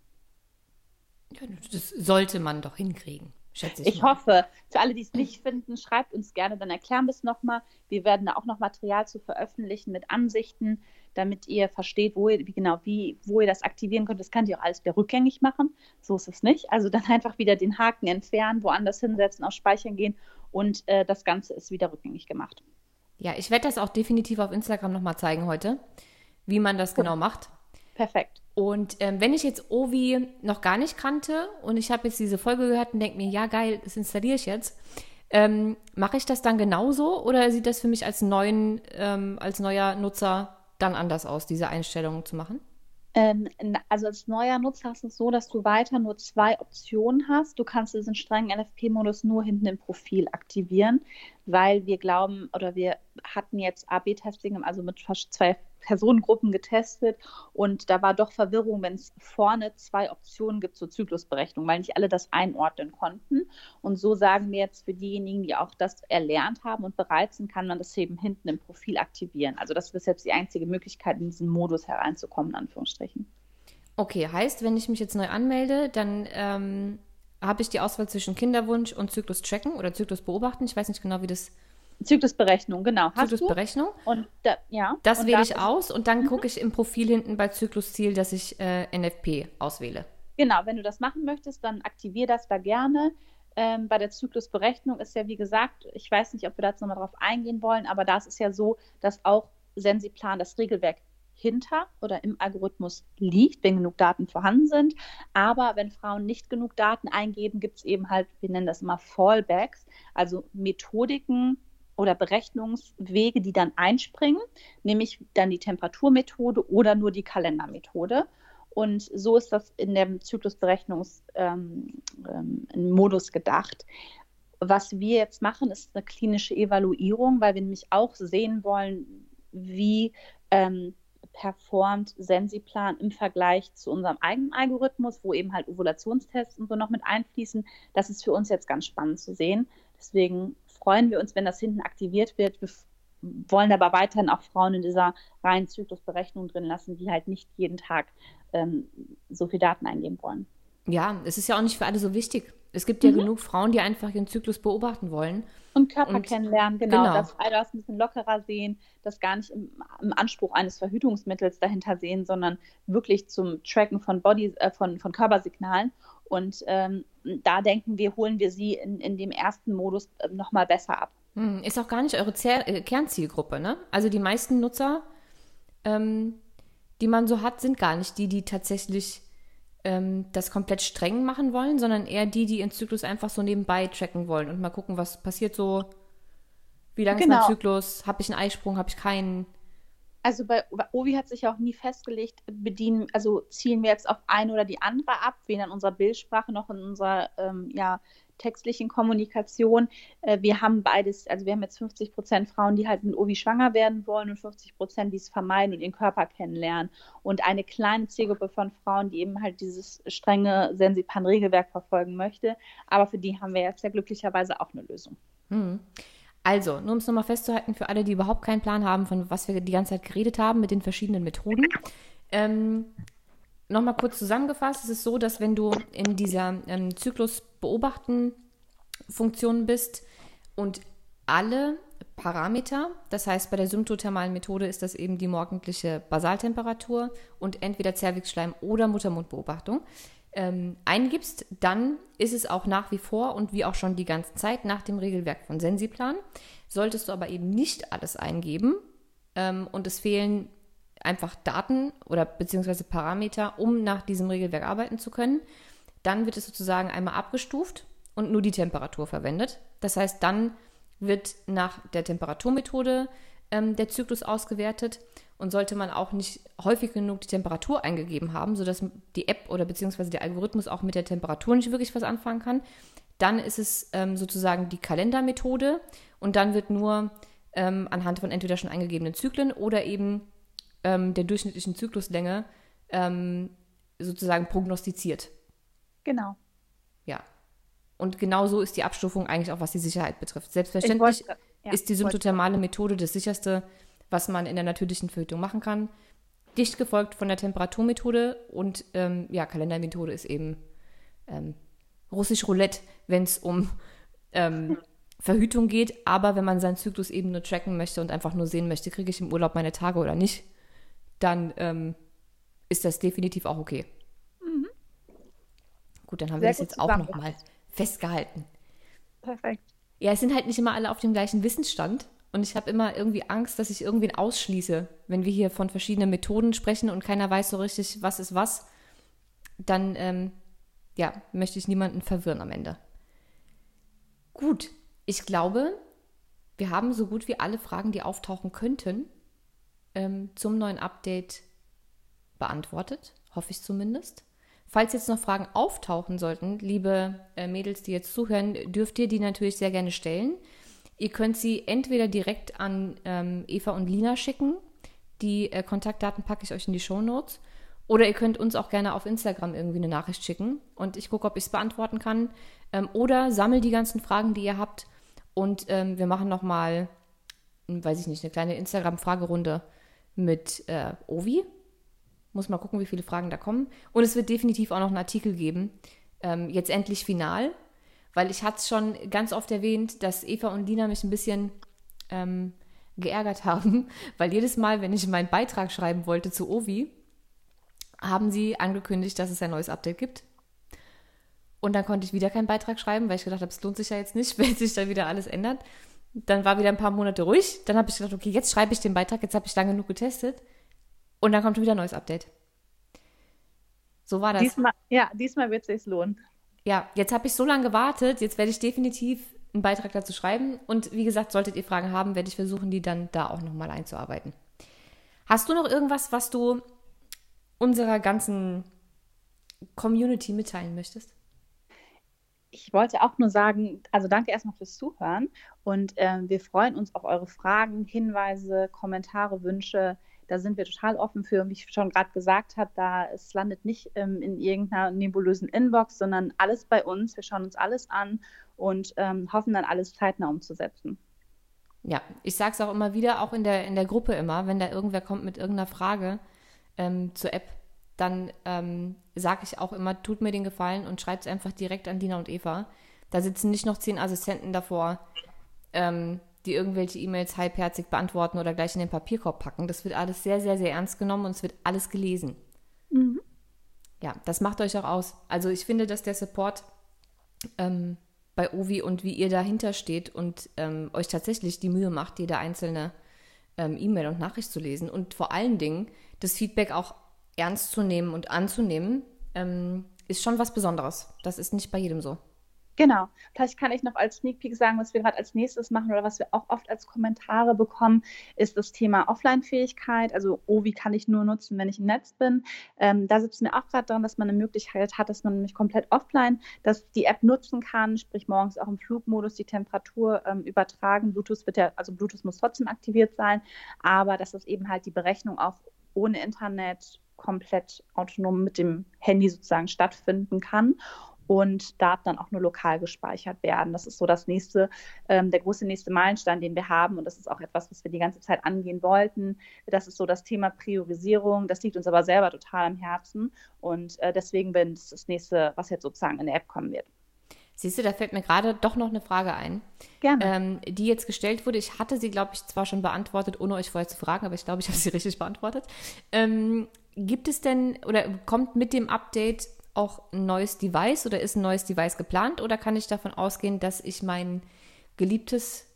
Das sollte man doch hinkriegen. Schätze ich, ich hoffe, für alle, die es nicht finden, schreibt uns gerne, dann erklären wir es nochmal. Wir werden da auch noch Material zu veröffentlichen mit Ansichten, damit ihr versteht, wo ihr, wie genau, wie, wo ihr das aktivieren könnt. Das könnt ihr auch alles wieder rückgängig machen. So ist es nicht. Also dann einfach wieder den Haken entfernen, woanders hinsetzen, auf Speichern gehen und äh, das Ganze ist wieder rückgängig gemacht. Ja, ich werde das auch definitiv auf Instagram nochmal zeigen heute, wie man das Gut. genau macht. Perfekt. Und ähm, wenn ich jetzt Ovi noch gar nicht kannte und ich habe jetzt diese Folge gehört und denke mir, ja geil, das installiere ich jetzt, ähm, mache ich das dann genauso oder sieht das für mich als neuen, ähm, als neuer Nutzer dann anders aus, diese Einstellungen zu machen? Ähm, also als neuer Nutzer ist es so, dass du weiter nur zwei Optionen hast. Du kannst diesen strengen NFP-Modus nur hinten im Profil aktivieren, weil wir glauben oder wir hatten jetzt AB-Testing, also mit zwei Personengruppen getestet und da war doch Verwirrung, wenn es vorne zwei Optionen gibt zur Zyklusberechnung, weil nicht alle das einordnen konnten. Und so sagen wir jetzt für diejenigen, die auch das erlernt haben und bereit sind, kann man das eben hinten im Profil aktivieren. Also das ist jetzt die einzige Möglichkeit, in diesen Modus hereinzukommen, in Anführungsstrichen. Okay, heißt, wenn ich mich jetzt neu anmelde, dann ähm, habe ich die Auswahl zwischen Kinderwunsch und Zyklus tracken oder Zyklus beobachten. Ich weiß nicht genau, wie das Zyklusberechnung, genau. Hast Zyklusberechnung. Du? Und da, ja. Das und wähle ich aus und dann mhm. gucke ich im Profil hinten bei Zyklusziel, dass ich äh, NFP auswähle. Genau, wenn du das machen möchtest, dann aktiviere das da gerne. Ähm, bei der Zyklusberechnung ist ja, wie gesagt, ich weiß nicht, ob wir da jetzt nochmal drauf eingehen wollen, aber da ist es ja so, dass auch Sensiplan das Regelwerk hinter oder im Algorithmus liegt, wenn genug Daten vorhanden sind. Aber wenn Frauen nicht genug Daten eingeben, gibt es eben halt, wir nennen das immer Fallbacks, also Methodiken, oder Berechnungswege, die dann einspringen, nämlich dann die Temperaturmethode oder nur die Kalendermethode. Und so ist das in dem Zyklusberechnungsmodus ähm, ähm, gedacht. Was wir jetzt machen, ist eine klinische Evaluierung, weil wir nämlich auch sehen wollen, wie ähm, performt Sensiplan im Vergleich zu unserem eigenen Algorithmus, wo eben halt Ovulationstests und so noch mit einfließen. Das ist für uns jetzt ganz spannend zu sehen. Deswegen freuen wir uns, wenn das hinten aktiviert wird. Wir wollen aber weiterhin auch Frauen in dieser reinen Zyklusberechnung drin lassen, die halt nicht jeden Tag ähm, so viel Daten eingeben wollen. Ja, es ist ja auch nicht für alle so wichtig. Es gibt ja mhm. genug Frauen, die einfach ihren Zyklus beobachten wollen. Und Körper und, kennenlernen, genau, genau. Das das ein bisschen lockerer sehen, das gar nicht im, im, Anspruch eines Verhütungsmittels dahinter sehen, sondern wirklich zum Tracken von Body, äh, von, von Körpersignalen. Und ähm, da denken wir, holen wir sie in, in dem ersten Modus äh, nochmal besser ab. Hm, ist auch gar nicht eure Zer äh, Kernzielgruppe, ne? Also die meisten Nutzer, ähm, die man so hat, sind gar nicht die, die tatsächlich ähm, das komplett streng machen wollen, sondern eher die, die ihren Zyklus einfach so nebenbei tracken wollen und mal gucken, was passiert so. Wie lange genau. ist mein genau. Zyklus? Habe ich einen Eisprung? Habe ich keinen? Also bei, bei Ovi hat sich auch nie festgelegt, bedienen, also zielen wir jetzt auf eine oder die andere ab, weder in unserer Bildsprache noch in unserer ähm, ja, textlichen Kommunikation. Äh, wir haben beides, also wir haben jetzt 50 Prozent Frauen, die halt mit Ovi schwanger werden wollen und 50 Prozent, die es vermeiden und ihren Körper kennenlernen. Und eine kleine Zielgruppe von Frauen, die eben halt dieses strenge Sensipan-Regelwerk verfolgen möchte. Aber für die haben wir jetzt ja glücklicherweise auch eine Lösung. Mhm. Also, nur um es nochmal festzuhalten, für alle, die überhaupt keinen Plan haben, von was wir die ganze Zeit geredet haben mit den verschiedenen Methoden. Ähm, nochmal kurz zusammengefasst, es ist so, dass wenn du in dieser ähm, Zyklus beobachten Funktion bist und alle Parameter, das heißt bei der symptothermalen Methode ist das eben die morgendliche Basaltemperatur und entweder Zervixschleim oder Muttermundbeobachtung, ähm, eingibst, dann ist es auch nach wie vor und wie auch schon die ganze Zeit nach dem Regelwerk von Sensiplan. Solltest du aber eben nicht alles eingeben ähm, und es fehlen einfach Daten oder beziehungsweise Parameter, um nach diesem Regelwerk arbeiten zu können, dann wird es sozusagen einmal abgestuft und nur die Temperatur verwendet. Das heißt, dann wird nach der Temperaturmethode ähm, der Zyklus ausgewertet und sollte man auch nicht häufig genug die Temperatur eingegeben haben, sodass die App oder beziehungsweise der Algorithmus auch mit der Temperatur nicht wirklich was anfangen kann, dann ist es ähm, sozusagen die Kalendermethode und dann wird nur ähm, anhand von entweder schon eingegebenen Zyklen oder eben ähm, der durchschnittlichen Zykluslänge ähm, sozusagen prognostiziert. Genau. Ja. Und genau so ist die Abstufung eigentlich auch, was die Sicherheit betrifft. Selbstverständlich wollte, ja, ist die symptothermale Methode das sicherste, was man in der natürlichen Verhütung machen kann. Dicht gefolgt von der Temperaturmethode und ähm, ja, Kalendermethode ist eben ähm, russisch Roulette, wenn es um ähm, Verhütung geht. Aber wenn man seinen Zyklus eben nur tracken möchte und einfach nur sehen möchte, kriege ich im Urlaub meine Tage oder nicht, dann ähm, ist das definitiv auch okay. Gut, dann haben Sehr wir das jetzt auch nochmal festgehalten. Perfekt. Ja, es sind halt nicht immer alle auf dem gleichen Wissensstand. Und ich habe immer irgendwie Angst, dass ich irgendwen ausschließe, wenn wir hier von verschiedenen Methoden sprechen und keiner weiß so richtig, was ist was. Dann ähm, ja, möchte ich niemanden verwirren am Ende. Gut, ich glaube, wir haben so gut wie alle Fragen, die auftauchen könnten, ähm, zum neuen Update beantwortet. Hoffe ich zumindest. Falls jetzt noch Fragen auftauchen sollten, liebe äh, Mädels, die jetzt zuhören, dürft ihr die natürlich sehr gerne stellen. Ihr könnt sie entweder direkt an ähm, Eva und Lina schicken. Die äh, Kontaktdaten packe ich euch in die Show Notes. Oder ihr könnt uns auch gerne auf Instagram irgendwie eine Nachricht schicken und ich gucke, ob ich es beantworten kann. Ähm, oder sammel die ganzen Fragen, die ihr habt und ähm, wir machen nochmal, hm, weiß ich nicht, eine kleine Instagram-Fragerunde mit äh, Ovi. Muss mal gucken, wie viele Fragen da kommen. Und es wird definitiv auch noch einen Artikel geben. Ähm, jetzt endlich final, weil ich hatte es schon ganz oft erwähnt, dass Eva und Lina mich ein bisschen ähm, geärgert haben, weil jedes Mal, wenn ich meinen Beitrag schreiben wollte zu Ovi, haben sie angekündigt, dass es ein neues Update gibt. Und dann konnte ich wieder keinen Beitrag schreiben, weil ich gedacht habe, es lohnt sich ja jetzt nicht, wenn sich da wieder alles ändert. Dann war wieder ein paar Monate ruhig. Dann habe ich gedacht, okay, jetzt schreibe ich den Beitrag, jetzt habe ich lange genug getestet. Und dann kommt wieder ein neues Update. So war das. Diesmal, ja, diesmal wird es sich lohnen. Ja, jetzt habe ich so lange gewartet, jetzt werde ich definitiv einen Beitrag dazu schreiben. Und wie gesagt, solltet ihr Fragen haben, werde ich versuchen, die dann da auch nochmal einzuarbeiten. Hast du noch irgendwas, was du unserer ganzen Community mitteilen möchtest? Ich wollte auch nur sagen, also danke erstmal fürs Zuhören und äh, wir freuen uns auf eure Fragen, Hinweise, Kommentare, Wünsche. Da sind wir total offen für. Wie ich schon gerade gesagt habe, da es landet nicht ähm, in irgendeiner nebulösen Inbox, sondern alles bei uns. Wir schauen uns alles an und ähm, hoffen dann alles zeitnah umzusetzen. Ja, ich sage es auch immer wieder, auch in der, in der Gruppe immer, wenn da irgendwer kommt mit irgendeiner Frage, ähm, zur App, dann ähm, sage ich auch immer, tut mir den Gefallen und schreibt es einfach direkt an Dina und Eva. Da sitzen nicht noch zehn Assistenten davor, ähm, die irgendwelche E-Mails halbherzig beantworten oder gleich in den Papierkorb packen. Das wird alles sehr, sehr, sehr ernst genommen und es wird alles gelesen. Mhm. Ja, das macht euch auch aus. Also ich finde, dass der Support ähm, bei Ovi und wie ihr dahinter steht und ähm, euch tatsächlich die Mühe macht, jede einzelne ähm, E-Mail und Nachricht zu lesen und vor allen Dingen das Feedback auch ernst zu nehmen und anzunehmen, ähm, ist schon was Besonderes. Das ist nicht bei jedem so. Genau. Vielleicht kann ich noch als Sneak Peek sagen, was wir gerade als nächstes machen oder was wir auch oft als Kommentare bekommen, ist das Thema Offline-Fähigkeit. Also, oh, wie kann ich nur nutzen, wenn ich im Netz bin? Ähm, da sitzen wir auch gerade daran, dass man eine Möglichkeit hat, dass man nämlich komplett offline dass die App nutzen kann, sprich morgens auch im Flugmodus die Temperatur ähm, übertragen. Bluetooth wird ja, also Bluetooth muss trotzdem aktiviert sein, aber dass es eben halt die Berechnung auch ohne Internet komplett autonom mit dem Handy sozusagen stattfinden kann und Daten dann auch nur lokal gespeichert werden. Das ist so das nächste, ähm, der große nächste Meilenstein, den wir haben. Und das ist auch etwas, was wir die ganze Zeit angehen wollten. Das ist so das Thema Priorisierung. Das liegt uns aber selber total am Herzen. Und äh, deswegen bin es das nächste, was jetzt sozusagen in der App kommen wird. Siehst du, da fällt mir gerade doch noch eine Frage ein. Gerne. Ähm, die jetzt gestellt wurde. Ich hatte sie, glaube ich, zwar schon beantwortet, ohne euch vorher zu fragen, aber ich glaube, ich habe sie richtig beantwortet. Ähm, gibt es denn oder kommt mit dem Update auch ein neues Device oder ist ein neues Device geplant oder kann ich davon ausgehen, dass ich mein geliebtes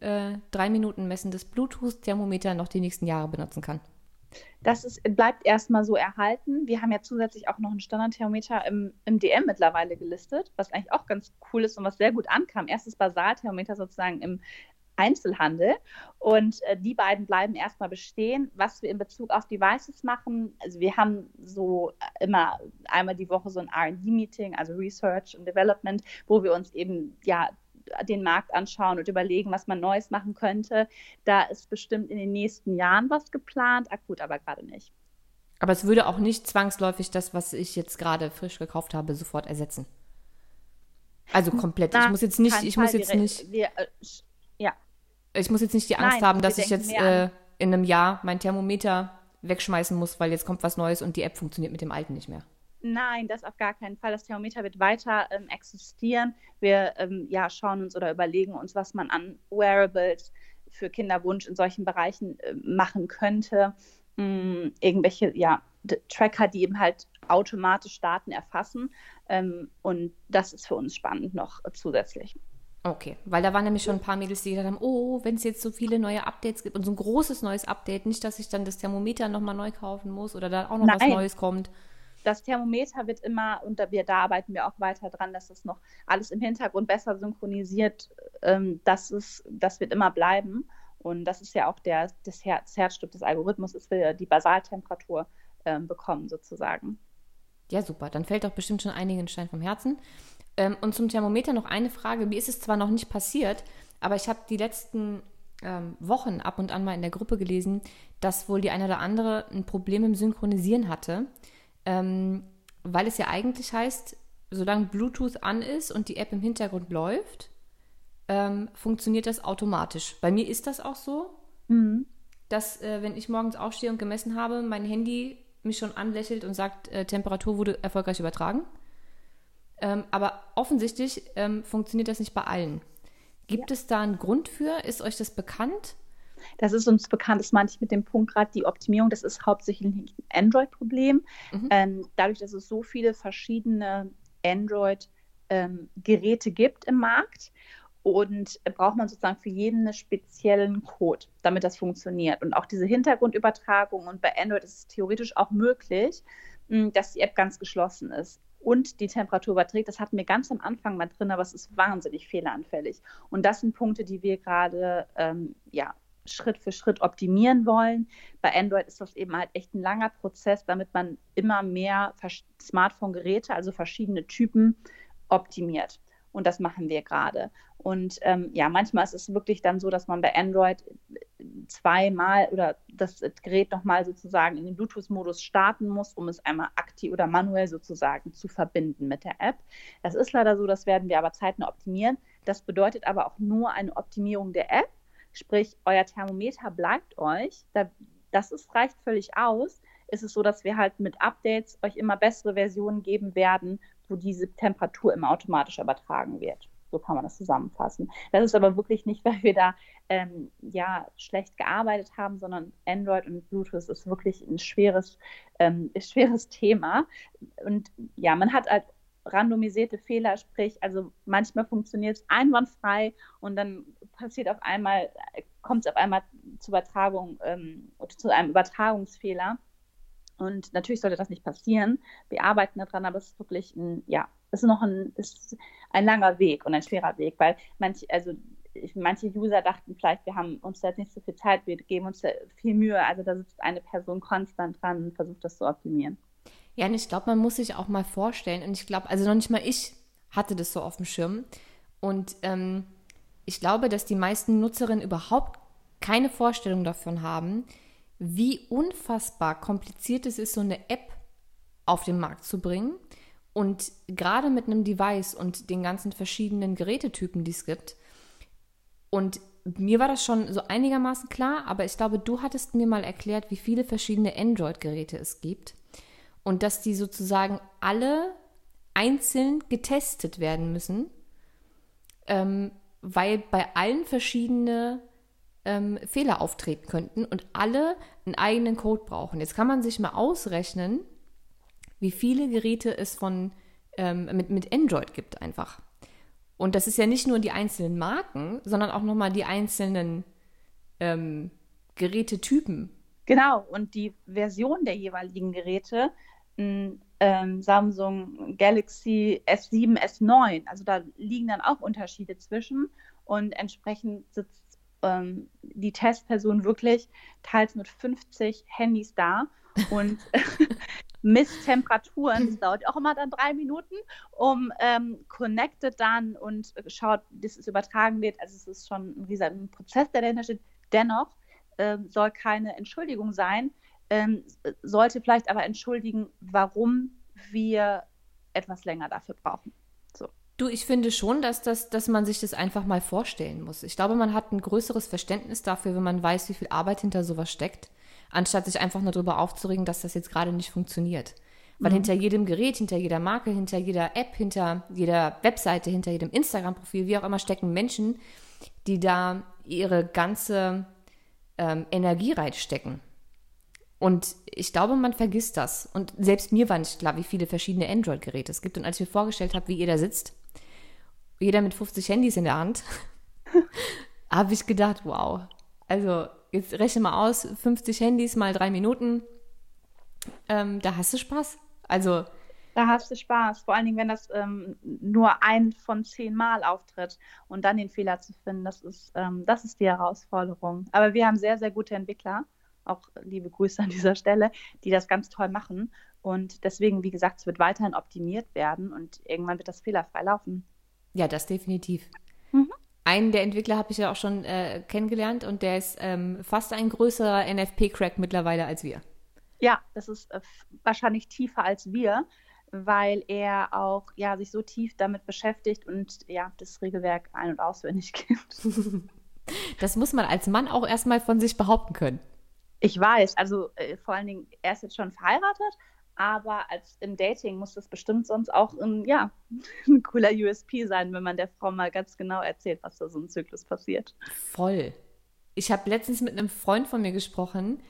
äh, drei Minuten messendes Bluetooth-Thermometer noch die nächsten Jahre benutzen kann? Das ist, bleibt erstmal so erhalten. Wir haben ja zusätzlich auch noch einen Standardthermometer im, im DM mittlerweile gelistet, was eigentlich auch ganz cool ist und was sehr gut ankam. Erstes Basalthermometer sozusagen im Einzelhandel. Und äh, die beiden bleiben erstmal bestehen. Was wir in Bezug auf Devices machen, also wir haben so immer einmal die Woche so ein RD-Meeting, also Research and Development, wo wir uns eben ja den Markt anschauen und überlegen, was man Neues machen könnte. Da ist bestimmt in den nächsten Jahren was geplant, akut aber gerade nicht. Aber es würde auch nicht zwangsläufig das, was ich jetzt gerade frisch gekauft habe, sofort ersetzen. Also komplett. Na, ich muss jetzt nicht, ich muss jetzt nicht. Wir, äh, ja. Ich muss jetzt nicht die Angst Nein, haben, dass ich jetzt äh, in einem Jahr mein Thermometer wegschmeißen muss, weil jetzt kommt was Neues und die App funktioniert mit dem alten nicht mehr. Nein, das auf gar keinen Fall. Das Thermometer wird weiter ähm, existieren. Wir ähm, ja, schauen uns oder überlegen uns, was man an Wearables für Kinderwunsch in solchen Bereichen äh, machen könnte. Ähm, irgendwelche ja, Tracker, die eben halt automatisch Daten erfassen. Ähm, und das ist für uns spannend noch äh, zusätzlich. Okay, weil da waren nämlich schon ein paar Mädels, die gesagt haben, oh, wenn es jetzt so viele neue Updates gibt und so ein großes neues Update, nicht, dass ich dann das Thermometer nochmal neu kaufen muss oder da auch noch Nein. was Neues kommt das Thermometer wird immer, und da, wir, da arbeiten wir auch weiter dran, dass das noch alles im Hintergrund besser synchronisiert, ähm, das, ist, das wird immer bleiben. Und das ist ja auch der, das, Herz, Herzstück des Algorithmus, ist wir die Basaltemperatur ähm, bekommen sozusagen. Ja, super. Dann fällt doch bestimmt schon einigen Stein vom Herzen. Ähm, und zum Thermometer noch eine Frage. Mir ist es zwar noch nicht passiert, aber ich habe die letzten ähm, Wochen ab und an mal in der Gruppe gelesen, dass wohl die eine oder andere ein Problem im Synchronisieren hatte ähm, weil es ja eigentlich heißt, solange Bluetooth an ist und die App im Hintergrund läuft, ähm, funktioniert das automatisch. Bei mir ist das auch so, mhm. dass äh, wenn ich morgens aufstehe und gemessen habe, mein Handy mich schon anlächelt und sagt, äh, Temperatur wurde erfolgreich übertragen. Ähm, aber offensichtlich ähm, funktioniert das nicht bei allen. Gibt ja. es da einen Grund für? Ist euch das bekannt? Das ist uns bekannt, das meinte ich mit dem Punkt gerade, die Optimierung, das ist hauptsächlich ein Android-Problem. Mhm. Ähm, dadurch, dass es so viele verschiedene Android-Geräte ähm, gibt im Markt und braucht man sozusagen für jeden einen speziellen Code, damit das funktioniert. Und auch diese Hintergrundübertragung und bei Android ist es theoretisch auch möglich, hm, dass die App ganz geschlossen ist und die Temperatur überträgt. Das hatten wir ganz am Anfang mal drin, aber es ist wahnsinnig fehleranfällig. Und das sind Punkte, die wir gerade ähm, ja, Schritt für Schritt optimieren wollen. Bei Android ist das eben halt echt ein langer Prozess, damit man immer mehr Smartphone-Geräte, also verschiedene Typen, optimiert. Und das machen wir gerade. Und ähm, ja, manchmal ist es wirklich dann so, dass man bei Android zweimal oder das Gerät nochmal sozusagen in den Bluetooth-Modus starten muss, um es einmal aktiv oder manuell sozusagen zu verbinden mit der App. Das ist leider so, das werden wir aber zeitnah optimieren. Das bedeutet aber auch nur eine Optimierung der App Sprich, euer Thermometer bleibt euch. Da, das ist, reicht völlig aus. Ist es so, dass wir halt mit Updates euch immer bessere Versionen geben werden, wo diese Temperatur immer automatisch übertragen wird. So kann man das zusammenfassen. Das ist aber wirklich nicht, weil wir da ähm, ja schlecht gearbeitet haben, sondern Android und Bluetooth ist wirklich ein schweres, ähm, schweres Thema. Und ja, man hat halt randomisierte Fehler, sprich, also manchmal funktioniert es einwandfrei und dann passiert auf einmal, kommt es auf einmal zur Übertragung, ähm, zu einem Übertragungsfehler. Und natürlich sollte das nicht passieren. Wir arbeiten daran, aber es ist wirklich ein, ja, es ist noch ein, ist ein langer Weg und ein schwerer Weg, weil manche, also manche User dachten vielleicht, wir haben uns da nicht so viel Zeit, wir geben uns viel Mühe. Also da sitzt eine Person konstant dran und versucht das zu optimieren. Ja, und ich glaube, man muss sich auch mal vorstellen, und ich glaube, also noch nicht mal ich hatte das so auf dem Schirm. Und ähm, ich glaube, dass die meisten Nutzerinnen überhaupt keine Vorstellung davon haben, wie unfassbar kompliziert es ist, so eine App auf den Markt zu bringen. Und gerade mit einem Device und den ganzen verschiedenen Gerätetypen, die es gibt. Und mir war das schon so einigermaßen klar, aber ich glaube, du hattest mir mal erklärt, wie viele verschiedene Android-Geräte es gibt und dass die sozusagen alle einzeln getestet werden müssen, ähm, weil bei allen verschiedene ähm, Fehler auftreten könnten und alle einen eigenen Code brauchen. Jetzt kann man sich mal ausrechnen, wie viele Geräte es von ähm, mit, mit Android gibt einfach. Und das ist ja nicht nur die einzelnen Marken, sondern auch nochmal die einzelnen ähm, Gerätetypen Genau, und die Version der jeweiligen Geräte, ähm, Samsung Galaxy S7, S9, also da liegen dann auch Unterschiede zwischen und entsprechend sitzt ähm, die Testperson wirklich teils mit 50 Handys da und misst Temperaturen. Das dauert auch immer dann drei Minuten, um ähm, connected dann und schaut, dass es übertragen wird. Also es ist schon ein riesiger Prozess, der dahinter steht. Dennoch äh, soll keine Entschuldigung sein, ähm, sollte vielleicht aber entschuldigen, warum wir etwas länger dafür brauchen. Du, ich finde schon, dass, das, dass man sich das einfach mal vorstellen muss. Ich glaube, man hat ein größeres Verständnis dafür, wenn man weiß, wie viel Arbeit hinter sowas steckt, anstatt sich einfach nur darüber aufzuregen, dass das jetzt gerade nicht funktioniert. Weil mhm. hinter jedem Gerät, hinter jeder Marke, hinter jeder App, hinter jeder Webseite, hinter jedem Instagram-Profil, wie auch immer, stecken Menschen, die da ihre ganze ähm, Energie reinstecken. Und ich glaube, man vergisst das. Und selbst mir war nicht klar, wie viele verschiedene Android-Geräte es gibt. Und als ich mir vorgestellt habe, wie ihr da sitzt, jeder mit 50 Handys in der Hand, habe ich gedacht, wow. Also jetzt rechne mal aus, 50 Handys mal drei Minuten, ähm, da hast du Spaß. Also da hast du Spaß. Vor allen Dingen, wenn das ähm, nur ein von zehn Mal auftritt und dann den Fehler zu finden, das ist, ähm, das ist die Herausforderung. Aber wir haben sehr, sehr gute Entwickler auch liebe Grüße an dieser Stelle, die das ganz toll machen. Und deswegen, wie gesagt, es wird weiterhin optimiert werden und irgendwann wird das fehlerfrei laufen. Ja, das definitiv. Mhm. Einen der Entwickler habe ich ja auch schon äh, kennengelernt und der ist ähm, fast ein größerer NFP-Crack mittlerweile als wir. Ja, das ist äh, wahrscheinlich tiefer als wir, weil er auch ja, sich so tief damit beschäftigt und ja, das Regelwerk ein- und auswendig kennt. das muss man als Mann auch erstmal von sich behaupten können. Ich weiß, also äh, vor allen Dingen, er ist jetzt schon verheiratet, aber als im Dating muss das bestimmt sonst auch ein, ja, ein cooler USP sein, wenn man der Frau mal ganz genau erzählt, was da so im Zyklus passiert. Voll. Ich habe letztens mit einem Freund von mir gesprochen,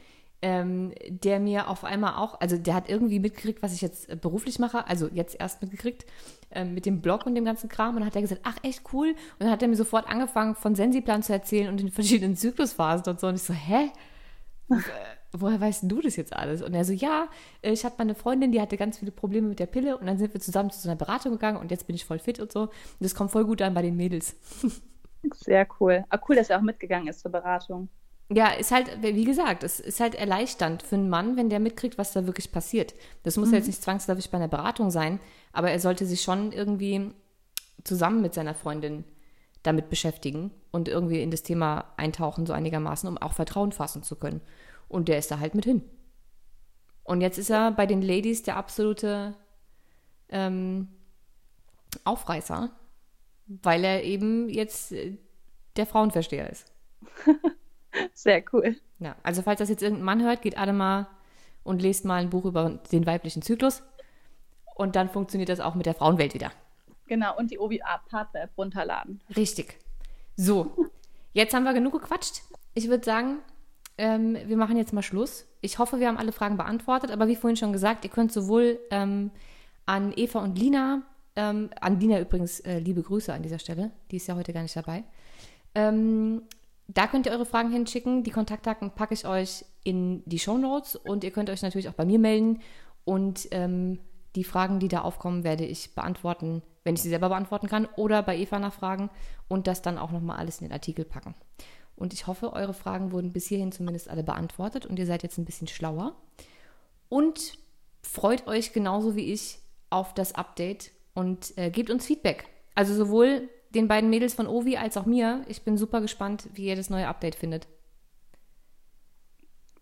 ähm, der mir auf einmal auch, also der hat irgendwie mitgekriegt, was ich jetzt äh, beruflich mache, also jetzt erst mitgekriegt, äh, mit dem Blog und dem ganzen Kram. Und dann hat er gesagt, ach, echt cool. Und dann hat er mir sofort angefangen, von Sensiplan zu erzählen und den verschiedenen Zyklusphasen und so. Und ich so, hä? woher weißt du das jetzt alles? Und er so, ja, ich hatte meine Freundin, die hatte ganz viele Probleme mit der Pille und dann sind wir zusammen zu so einer Beratung gegangen und jetzt bin ich voll fit und so. Und das kommt voll gut an bei den Mädels. Sehr cool. Ah, cool, dass er auch mitgegangen ist zur Beratung. Ja, ist halt, wie gesagt, es ist halt erleichternd für einen Mann, wenn der mitkriegt, was da wirklich passiert. Das muss mhm. jetzt nicht zwangsläufig bei einer Beratung sein, aber er sollte sich schon irgendwie zusammen mit seiner Freundin damit beschäftigen und irgendwie in das Thema eintauchen, so einigermaßen, um auch Vertrauen fassen zu können. Und der ist da halt mit hin. Und jetzt ist er bei den Ladies der absolute ähm, Aufreißer, weil er eben jetzt äh, der Frauenversteher ist. Sehr cool. Ja, also falls das jetzt irgendein Mann hört, geht alle mal und lest mal ein Buch über den weiblichen Zyklus. Und dann funktioniert das auch mit der Frauenwelt wieder. Genau, und die OBA-Partner-App runterladen. Richtig. So, jetzt haben wir genug gequatscht. Ich würde sagen, ähm, wir machen jetzt mal Schluss. Ich hoffe, wir haben alle Fragen beantwortet, aber wie vorhin schon gesagt, ihr könnt sowohl ähm, an Eva und Lina, ähm, an Lina übrigens äh, liebe Grüße an dieser Stelle, die ist ja heute gar nicht dabei. Ähm, da könnt ihr eure Fragen hinschicken. Die Kontaktdaten packe ich euch in die Show Notes und ihr könnt euch natürlich auch bei mir melden und ähm, die Fragen, die da aufkommen, werde ich beantworten, wenn ich sie selber beantworten kann oder bei Eva nachfragen und das dann auch nochmal alles in den Artikel packen. Und ich hoffe, eure Fragen wurden bis hierhin zumindest alle beantwortet und ihr seid jetzt ein bisschen schlauer. Und freut euch genauso wie ich auf das Update und äh, gebt uns Feedback. Also sowohl den beiden Mädels von Ovi als auch mir. Ich bin super gespannt, wie ihr das neue Update findet.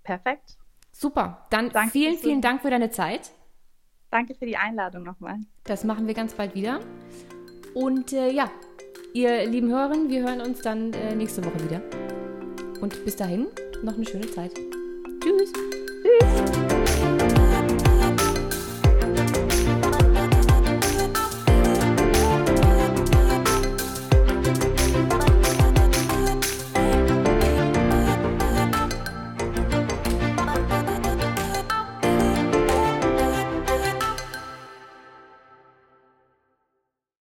Perfekt. Super. Dann Danke vielen, vielen Dank für deine Zeit. Danke für die Einladung nochmal. Das machen wir ganz bald wieder. Und äh, ja, ihr lieben Hörerinnen, wir hören uns dann äh, nächste Woche wieder. Und bis dahin, noch eine schöne Zeit. Tschüss.